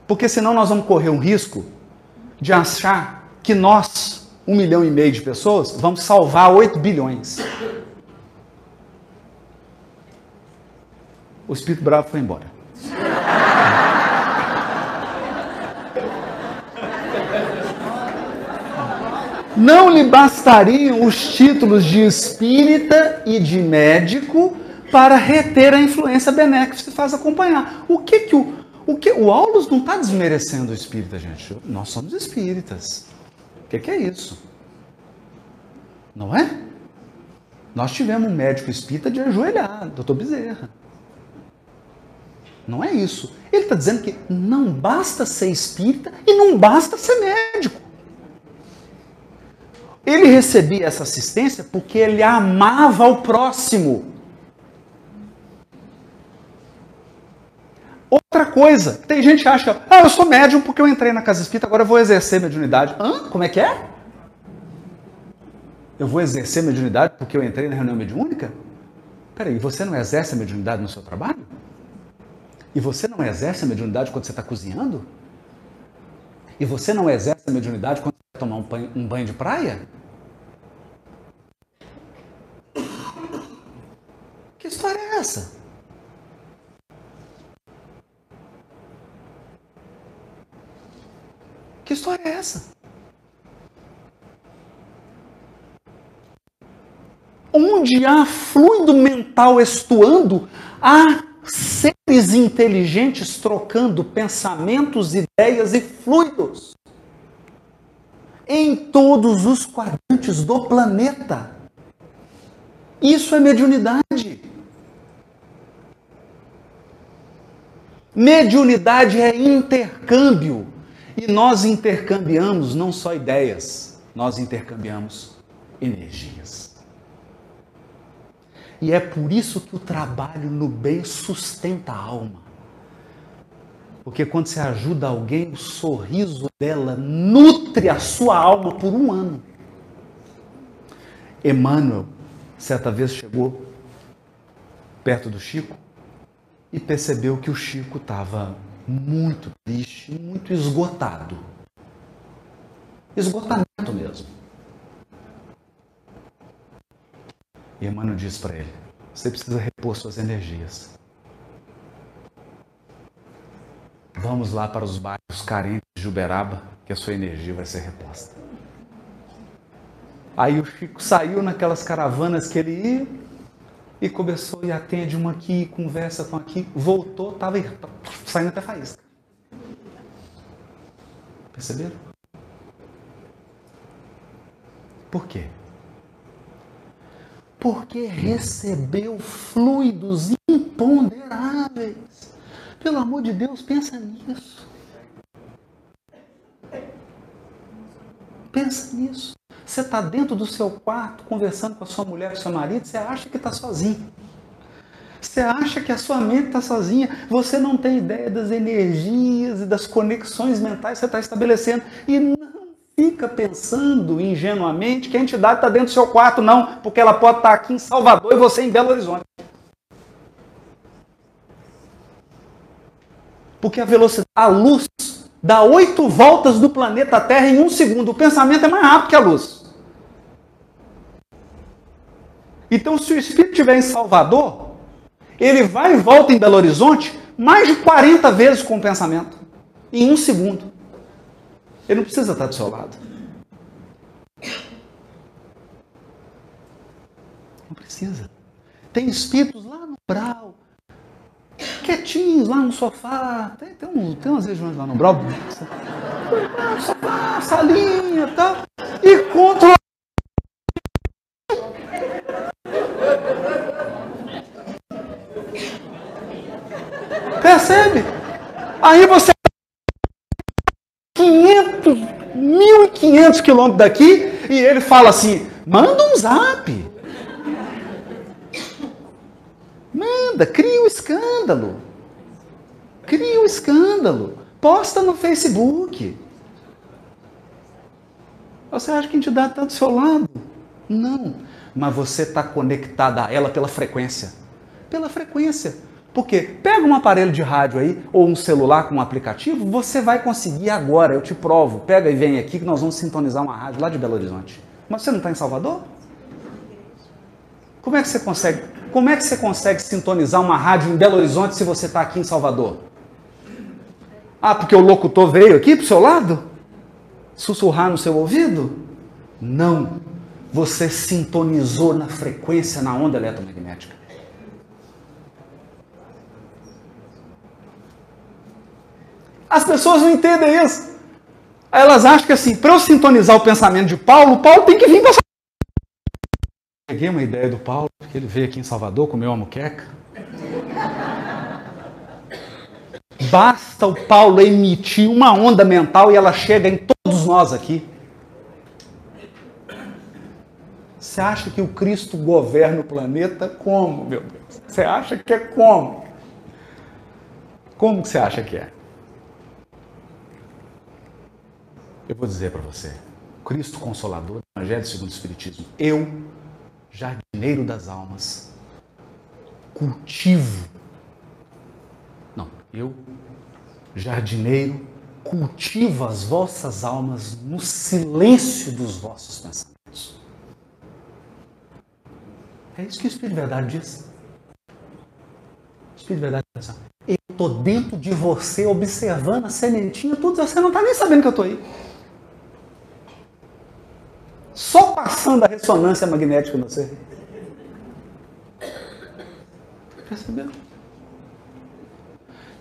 Porque senão nós vamos correr um risco de achar que nós, um milhão e meio de pessoas, vamos salvar oito bilhões. O espírito bravo foi embora. Não lhe bastariam os títulos de espírita e de médico para reter a influência benéfica que se faz acompanhar. O que que o, o que o Aulus não está desmerecendo o espírita, gente? Nós somos espíritas. O que, que é isso? Não é? Nós tivemos um médico espírita de ajoelhar, doutor Bezerra. Não é isso. Ele está dizendo que não basta ser espírita e não basta ser médico. Ele recebia essa assistência porque ele amava o próximo. Outra coisa, tem gente que acha, ah, eu sou médium porque eu entrei na casa espírita, agora eu vou exercer mediunidade. Hã? Como é que é? Eu vou exercer mediunidade porque eu entrei na reunião mediúnica? Peraí, você não exerce a mediunidade no seu trabalho? E você não exerce a mediunidade quando você está cozinhando? E você não exerce a mediunidade quando você vai tomar um banho, um banho de praia? Que história é essa? Que história é essa? Onde há fluido mental estuando, há seres inteligentes trocando pensamentos, ideias e fluidos em todos os quadrantes do planeta. Isso é mediunidade. Mediunidade é intercâmbio. E nós intercambiamos não só ideias, nós intercambiamos energias. E é por isso que o trabalho no bem sustenta a alma. Porque quando você ajuda alguém, o sorriso dela nutre a sua alma por um ano. Emmanuel, certa vez, chegou perto do Chico e percebeu que o Chico estava muito triste, muito esgotado. Esgotamento mesmo. E Emmanuel diz para ele: você precisa repor suas energias. Vamos lá para os bairros carentes de Uberaba, que a sua energia vai ser reposta. Aí o Chico saiu naquelas caravanas que ele ia e começou e atende uma aqui, conversa com aqui, voltou, estava saindo até faísca. Perceberam? Por quê? Porque recebeu fluidos imponderáveis. Pelo amor de Deus, pensa nisso. Pensa nisso. Você está dentro do seu quarto conversando com a sua mulher, com o seu marido, você acha que está sozinho. Você acha que a sua mente está sozinha, você não tem ideia das energias e das conexões mentais que você está estabelecendo. E não fica pensando ingenuamente que a entidade está dentro do seu quarto, não, porque ela pode estar tá aqui em Salvador e você em Belo Horizonte. Porque a velocidade, a luz dá oito voltas do planeta Terra em um segundo. O pensamento é mais rápido que a luz. Então, se o espírito estiver em Salvador, ele vai e volta em Belo Horizonte mais de 40 vezes com o pensamento, em um segundo. Ele não precisa estar do seu lado. Não precisa. Tem espíritos lá no Brau, quietinhos lá no sofá. Tem, tem, tem umas regiões lá no Brau. Sofá, salinha e tal. E contra Percebe? Aí você 500, 1.500 quilômetros daqui e ele fala assim: manda um zap. Manda, cria um escândalo. um escândalo. Posta no Facebook. Você acha que a entidade está do seu lado? Não. Mas você está conectada a ela pela frequência. Pela frequência. Porque pega um aparelho de rádio aí, ou um celular com um aplicativo, você vai conseguir agora, eu te provo. Pega e vem aqui que nós vamos sintonizar uma rádio lá de Belo Horizonte. Mas você não está em Salvador? Como é que você consegue? Como é que você consegue sintonizar uma rádio em Belo Horizonte se você está aqui em Salvador? Ah, porque o locutor veio aqui para o seu lado? Sussurrar no seu ouvido? Não. Você sintonizou na frequência, na onda eletromagnética. As pessoas não entendem isso. Elas acham que assim, para eu sintonizar o pensamento de Paulo, Paulo tem que vir para Peguei uma ideia do Paulo, porque ele veio aqui em Salvador, comeu uma muqueca. Basta o Paulo emitir uma onda mental e ela chega em todos nós aqui. Você acha que o Cristo governa o planeta como, meu Deus? Você acha que é como? Como que você acha que é? Eu vou dizer para você, Cristo Consolador, Evangelho segundo o Espiritismo, eu jardineiro das almas, cultivo. Não, eu, jardineiro, cultivo as vossas almas no silêncio dos vossos pensamentos. É isso que o Espírito de Verdade diz. O Espírito de Verdade diz assim, eu estou dentro de você observando a sementinha, tudo, você não está nem sabendo que eu estou aí. Só passando a ressonância magnética no você. Percebeu?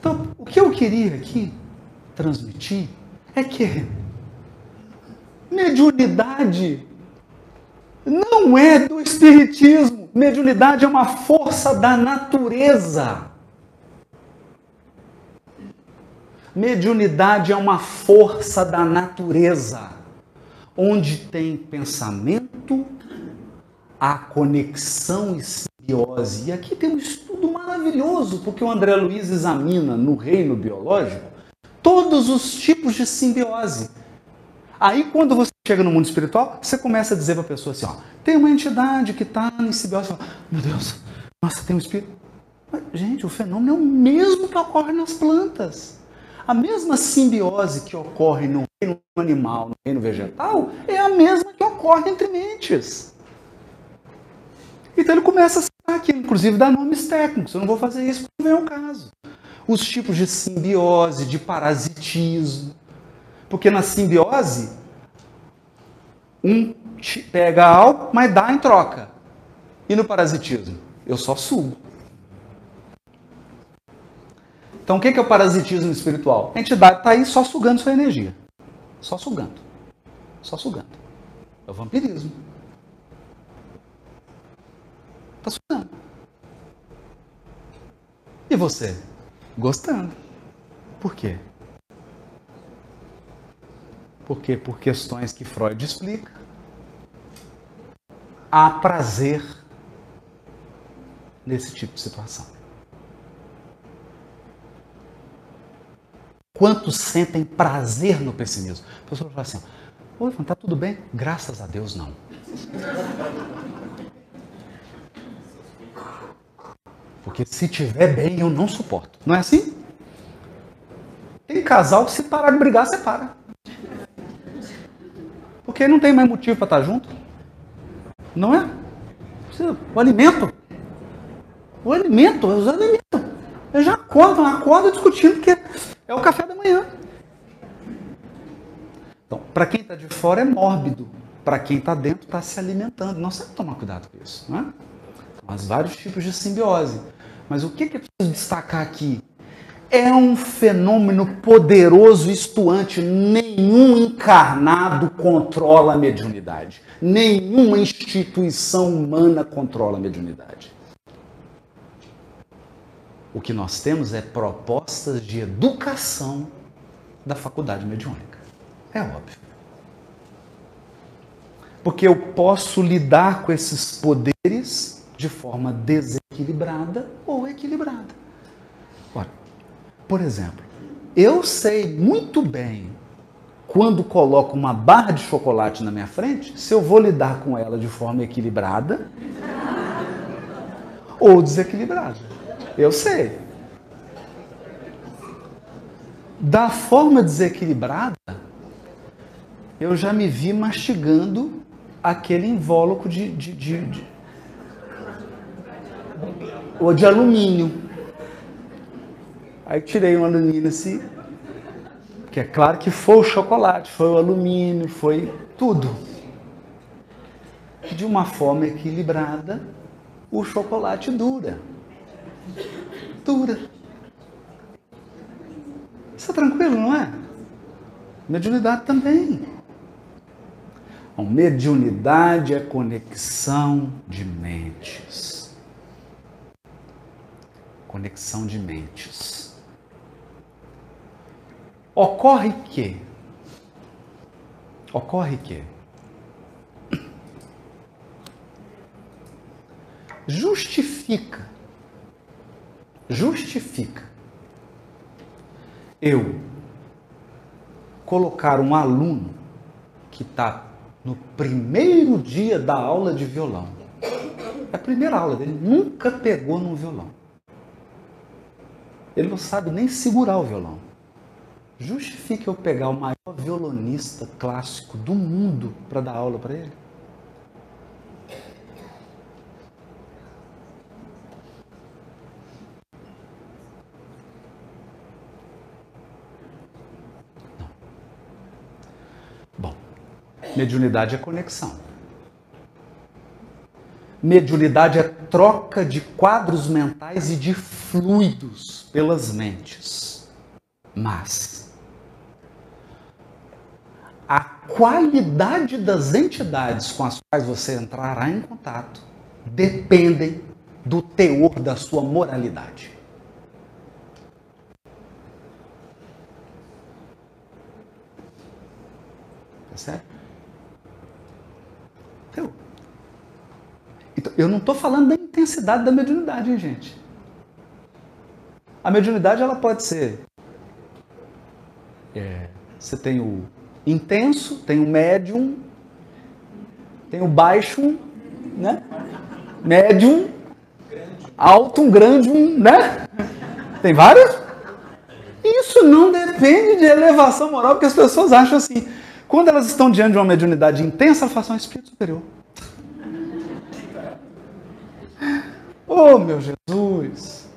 Então, o que eu queria aqui transmitir é que mediunidade não é do espiritismo. Mediunidade é uma força da natureza. Mediunidade é uma força da natureza. Onde tem pensamento, há conexão e simbiose. E aqui tem um estudo maravilhoso, porque o André Luiz examina no reino biológico todos os tipos de simbiose. Aí, quando você chega no mundo espiritual, você começa a dizer para a pessoa assim: ó, tem uma entidade que está em simbiose. Meu Deus, nossa, tem um espírito. Mas, gente, o fenômeno é o mesmo que ocorre nas plantas. A mesma simbiose que ocorre no reino animal, no reino vegetal, é a mesma que ocorre entre mentes. Então ele começa a citar aqui, inclusive dá nomes técnicos. Eu não vou fazer isso porque não é o caso. Os tipos de simbiose, de parasitismo. Porque na simbiose, um pega algo, mas dá em troca. E no parasitismo? Eu só sugo. Então, o que é o parasitismo espiritual? A entidade está aí só sugando sua energia. Só sugando. Só sugando. É o vampirismo. Está sugando. E você? Gostando. Por quê? Porque por questões que Freud explica, há prazer nesse tipo de situação. Quantos sentem prazer no pessimismo? A pessoa fala assim: Oi, está tudo bem? Graças a Deus, não. Porque se tiver bem, eu não suporto. Não é assim? Tem casal que se parar de brigar, separa. Porque não tem mais motivo para estar junto. Não é? O alimento. O alimento, os alimentos. Eu já acordo, acordo discutindo que é o café da manhã. Então, para quem está de fora é mórbido. Para quem está dentro está se alimentando. Nós temos que tomar cuidado com isso. Não é? Então, há vários tipos de simbiose. Mas o que, que é preciso destacar aqui? É um fenômeno poderoso e estuante. Nenhum encarnado controla a mediunidade. Nenhuma instituição humana controla a mediunidade. O que nós temos é propostas de educação da faculdade mediúnica. É óbvio. Porque eu posso lidar com esses poderes de forma desequilibrada ou equilibrada. Ora, por exemplo, eu sei muito bem quando coloco uma barra de chocolate na minha frente, se eu vou lidar com ela de forma equilibrada ou desequilibrada. Eu sei. Da forma desequilibrada, eu já me vi mastigando aquele invólucro de, de, de, de, ou de alumínio. Aí tirei um alumínio assim, que é claro que foi o chocolate, foi o alumínio, foi tudo. De uma forma equilibrada, o chocolate dura. Dura. É tranquilo, não é? Mediunidade também. Bom, mediunidade é conexão de mentes. Conexão de mentes. Ocorre que ocorre que justifica justifica eu colocar um aluno que está no primeiro dia da aula de violão. É a primeira aula dele, nunca pegou num violão. Ele não sabe nem segurar o violão. Justifica eu pegar o maior violonista clássico do mundo para dar aula para ele? Mediunidade é conexão. Mediunidade é troca de quadros mentais e de fluidos pelas mentes. Mas a qualidade das entidades com as quais você entrará em contato dependem do teor da sua moralidade. Tá então, eu não estou falando da intensidade da mediunidade, hein, gente? A mediunidade ela pode ser. É, você tem o intenso, tem o médium, tem o baixo, né? Médium, alto, um grande, um, né? Tem vários. Isso não depende de elevação moral, porque as pessoas acham assim. Quando elas estão diante de uma mediunidade intensa, elas falam um espírito superior. Oh, meu Jesus!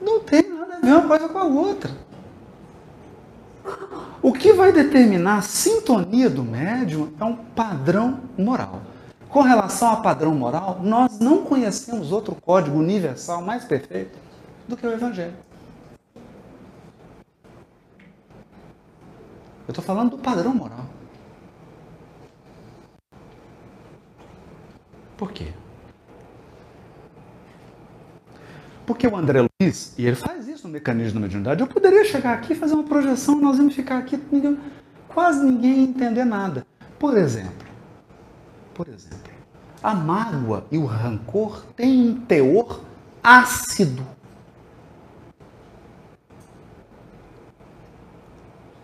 Não tem nada a ver uma coisa com a outra. O que vai determinar a sintonia do médium é um padrão moral. Com relação ao padrão moral, nós não conhecemos outro código universal mais perfeito do que o Evangelho. Eu estou falando do padrão moral. Por quê? Porque o André Luiz, e ele faz isso no mecanismo da mediunidade, eu poderia chegar aqui fazer uma projeção, nós vamos ficar aqui, ninguém, quase ninguém entender nada. Por exemplo, por exemplo, a mágoa e o rancor têm um teor ácido.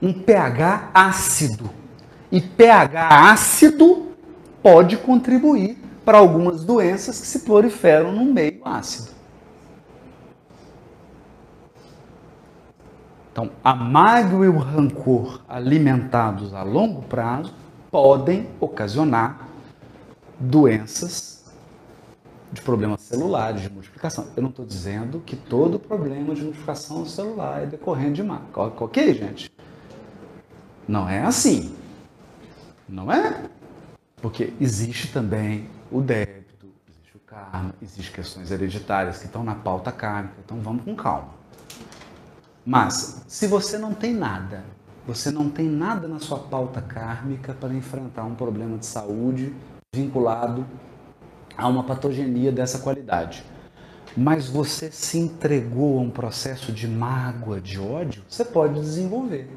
Um pH ácido. E pH ácido pode contribuir para algumas doenças que se proliferam no meio ácido. Então, a mágoa e o rancor alimentados a longo prazo podem ocasionar doenças de problemas celulares, de multiplicação. Eu não estou dizendo que todo problema de multiplicação celular é decorrente de mágoa. Ok, gente? Não é assim. Não é? Porque existe também o débito, existe o karma, existem questões hereditárias que estão na pauta kármica. Então vamos com calma. Mas, se você não tem nada, você não tem nada na sua pauta kármica para enfrentar um problema de saúde vinculado a uma patogenia dessa qualidade, mas você se entregou a um processo de mágoa, de ódio, você pode desenvolver.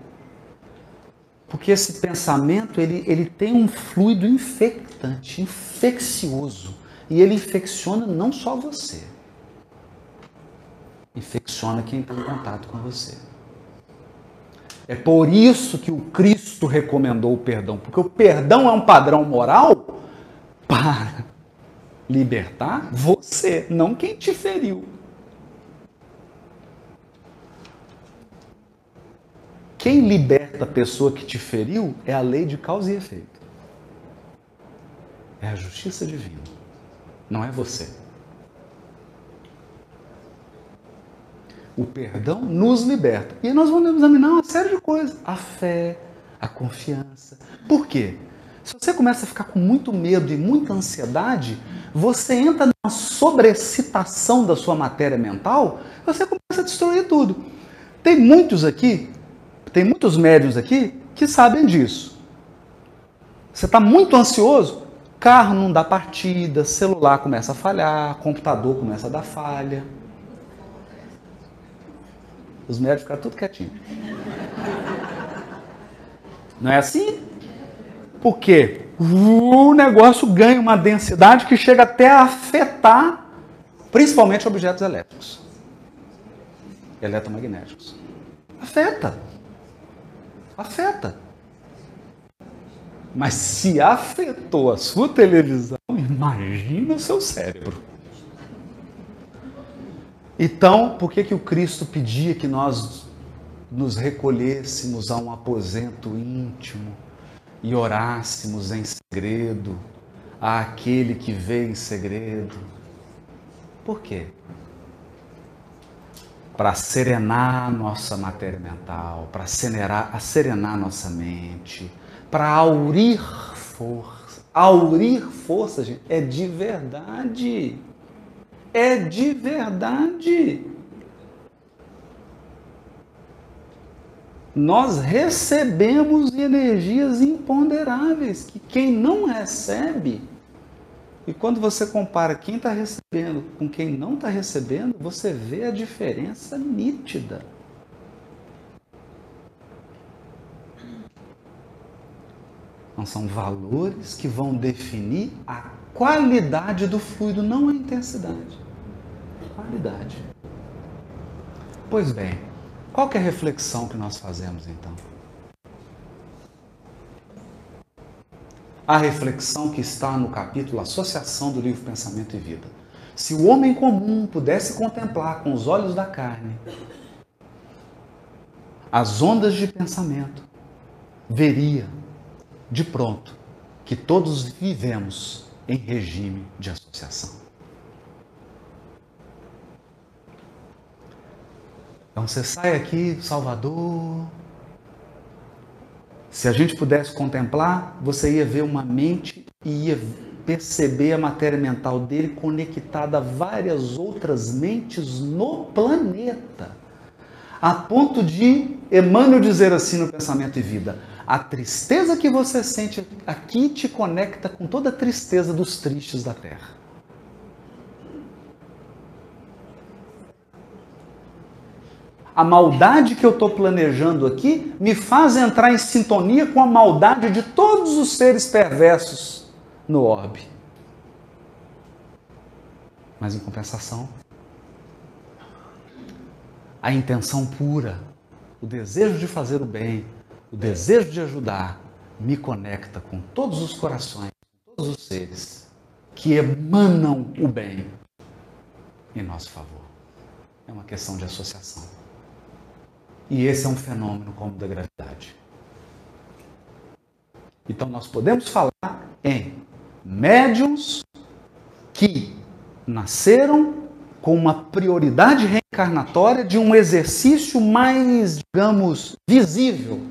Porque esse pensamento ele, ele tem um fluido infectante, infeccioso. E ele infecciona não só você. infecciona quem está em contato com você. É por isso que o Cristo recomendou o perdão, porque o perdão é um padrão moral para libertar você, não quem te feriu. Quem liberta a pessoa que te feriu é a lei de causa e efeito. É a justiça divina, não é você. O perdão nos liberta. E nós vamos examinar uma série de coisas. A fé, a confiança. Por quê? Se você começa a ficar com muito medo e muita ansiedade, você entra numa sobrecitação da sua matéria mental, você começa a destruir tudo. Tem muitos aqui, tem muitos médios aqui que sabem disso. Você está muito ansioso, carro não dá partida, celular começa a falhar, computador começa a dar falha. Os médicos ficam tudo quietinho. Não é assim? Porque o negócio ganha uma densidade que chega até a afetar principalmente objetos elétricos. Eletromagnéticos. Afeta. Afeta. Mas se afetou a sua televisão, imagina o seu cérebro. Então, por que, que o Cristo pedia que nós nos recolhêssemos a um aposento íntimo e orássemos em segredo àquele que vê em segredo? Por quê? Para serenar nossa matéria mental, para serenar, serenar nossa mente, para aurir força. Aurir força, gente, é de verdade é de verdade. Nós recebemos energias imponderáveis que quem não recebe, e quando você compara quem está recebendo com quem não está recebendo, você vê a diferença nítida. Então, são valores que vão definir a qualidade do fluido, não a intensidade. Qualidade. Pois bem, qual é a reflexão que nós fazemos então? A reflexão que está no capítulo Associação do livro Pensamento e Vida. Se o homem comum pudesse contemplar com os olhos da carne as ondas de pensamento, veria de pronto que todos vivemos em regime de associação. Então você sai aqui, Salvador. Se a gente pudesse contemplar, você ia ver uma mente e ia perceber a matéria mental dele conectada a várias outras mentes no planeta. A ponto de Emmanuel dizer assim no Pensamento e Vida: a tristeza que você sente aqui te conecta com toda a tristeza dos tristes da terra. A maldade que eu estou planejando aqui me faz entrar em sintonia com a maldade de todos os seres perversos no orbe. Mas em compensação, a intenção pura, o desejo de fazer o bem, o desejo de ajudar me conecta com todos os corações, todos os seres que emanam o bem em nosso favor. É uma questão de associação. E esse é um fenômeno como o da gravidade. Então nós podemos falar em médiums que nasceram com uma prioridade reencarnatória de um exercício mais, digamos, visível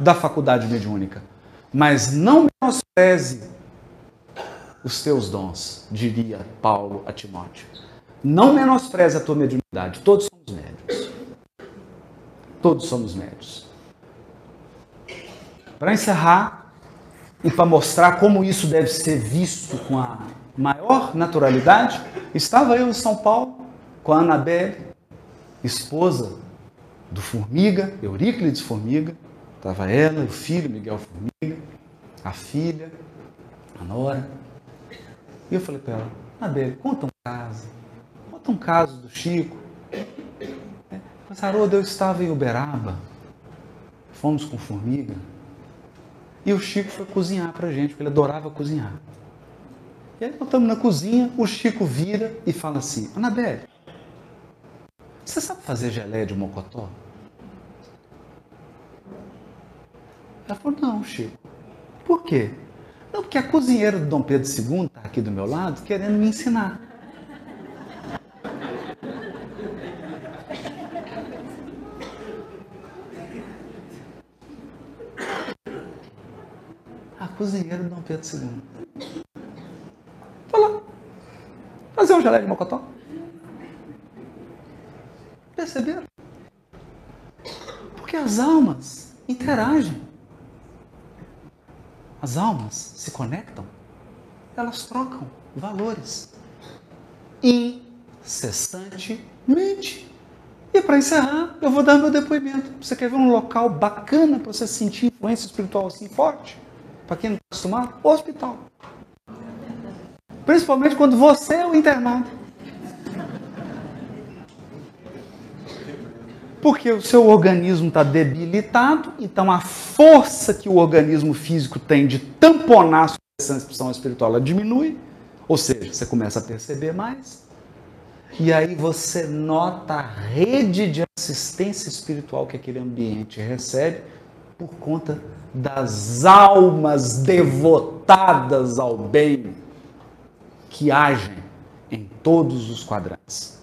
da faculdade mediúnica. Mas não menospreze os teus dons, diria Paulo a Timóteo. Não menospreze a tua mediunidade. Todos somos médios. Todos somos médios. Para encerrar e para mostrar como isso deve ser visto com a maior naturalidade, estava eu em São Paulo com a Anabelle, esposa do Formiga, Euríclides Formiga, Estava ela, o filho, Miguel Formiga, a filha, a nora. E eu falei para ela, Adele, conta um caso. Conta um caso do Chico. Mas, Haroldo, eu estava em Uberaba, fomos com formiga, e o Chico foi cozinhar pra gente, porque ele adorava cozinhar. E aí nós estamos na cozinha, o Chico vira e fala assim, Anabelle, você sabe fazer geleia de mocotó? Ela falou, não, Chico. Por quê? Não, porque a cozinheira do Dom Pedro II está aqui do meu lado querendo me ensinar. A cozinheira do Dom Pedro II. Vai lá. Fazer um geleia de mocotó. Perceberam? Porque as almas interagem. As almas se conectam, elas trocam valores incessantemente. E para encerrar, eu vou dar meu depoimento. Você quer ver um local bacana para você sentir influência espiritual assim forte? Para quem não está acostumado? Hospital. Principalmente quando você é o internado. Porque o seu organismo está debilitado, então a força que o organismo físico tem de tamponar a sua expressão espiritual diminui, ou seja, você começa a perceber mais. E aí você nota a rede de assistência espiritual que aquele ambiente recebe por conta das almas devotadas ao bem que agem em todos os quadrantes.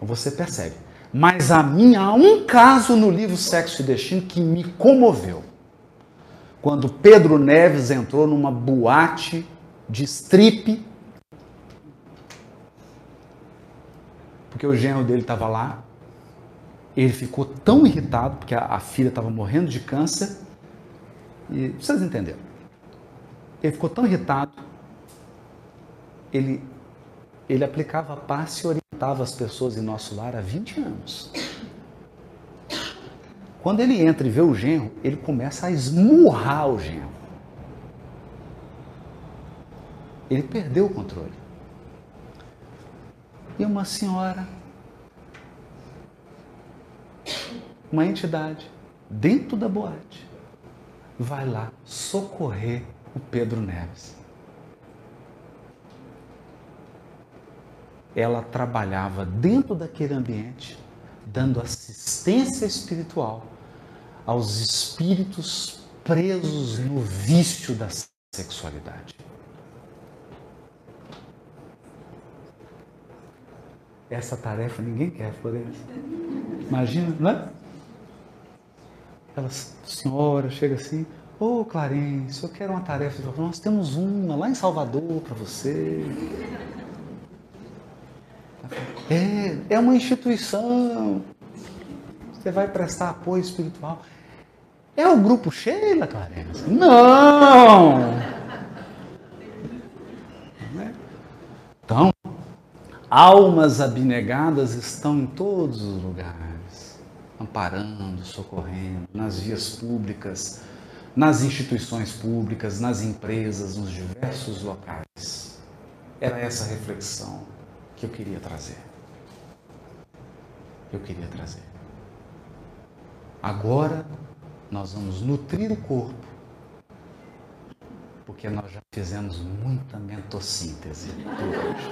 Você percebe. Mas a mim há um caso no livro Sexo e Destino que me comoveu. Quando Pedro Neves entrou numa boate de strip, porque o genro dele estava lá, ele ficou tão irritado, porque a, a filha estava morrendo de câncer, e vocês entenderam. Ele ficou tão irritado, ele, ele aplicava passe e alimentava as pessoas em nosso lar há 20 anos. Quando ele entra e vê o genro, ele começa a esmurrar o genro. Ele perdeu o controle. E uma senhora, uma entidade, dentro da boate, vai lá socorrer o Pedro Neves. ela trabalhava dentro daquele ambiente, dando assistência espiritual aos espíritos presos no vício da sexualidade. Essa tarefa ninguém quer, Florença. Imagina, não é? Ela, senhora, chega assim, ô oh, Clarence, eu quero uma tarefa. Nós temos uma lá em Salvador para você. É, é uma instituição. Você vai prestar apoio espiritual. É o grupo Sheila, Clarence? Não! Então, almas abnegadas estão em todos os lugares, amparando, socorrendo, nas vias públicas, nas instituições públicas, nas empresas, nos diversos locais. Era essa reflexão que eu queria trazer eu queria trazer. Agora nós vamos nutrir o corpo, porque nós já fizemos muita mentossíntese por hoje.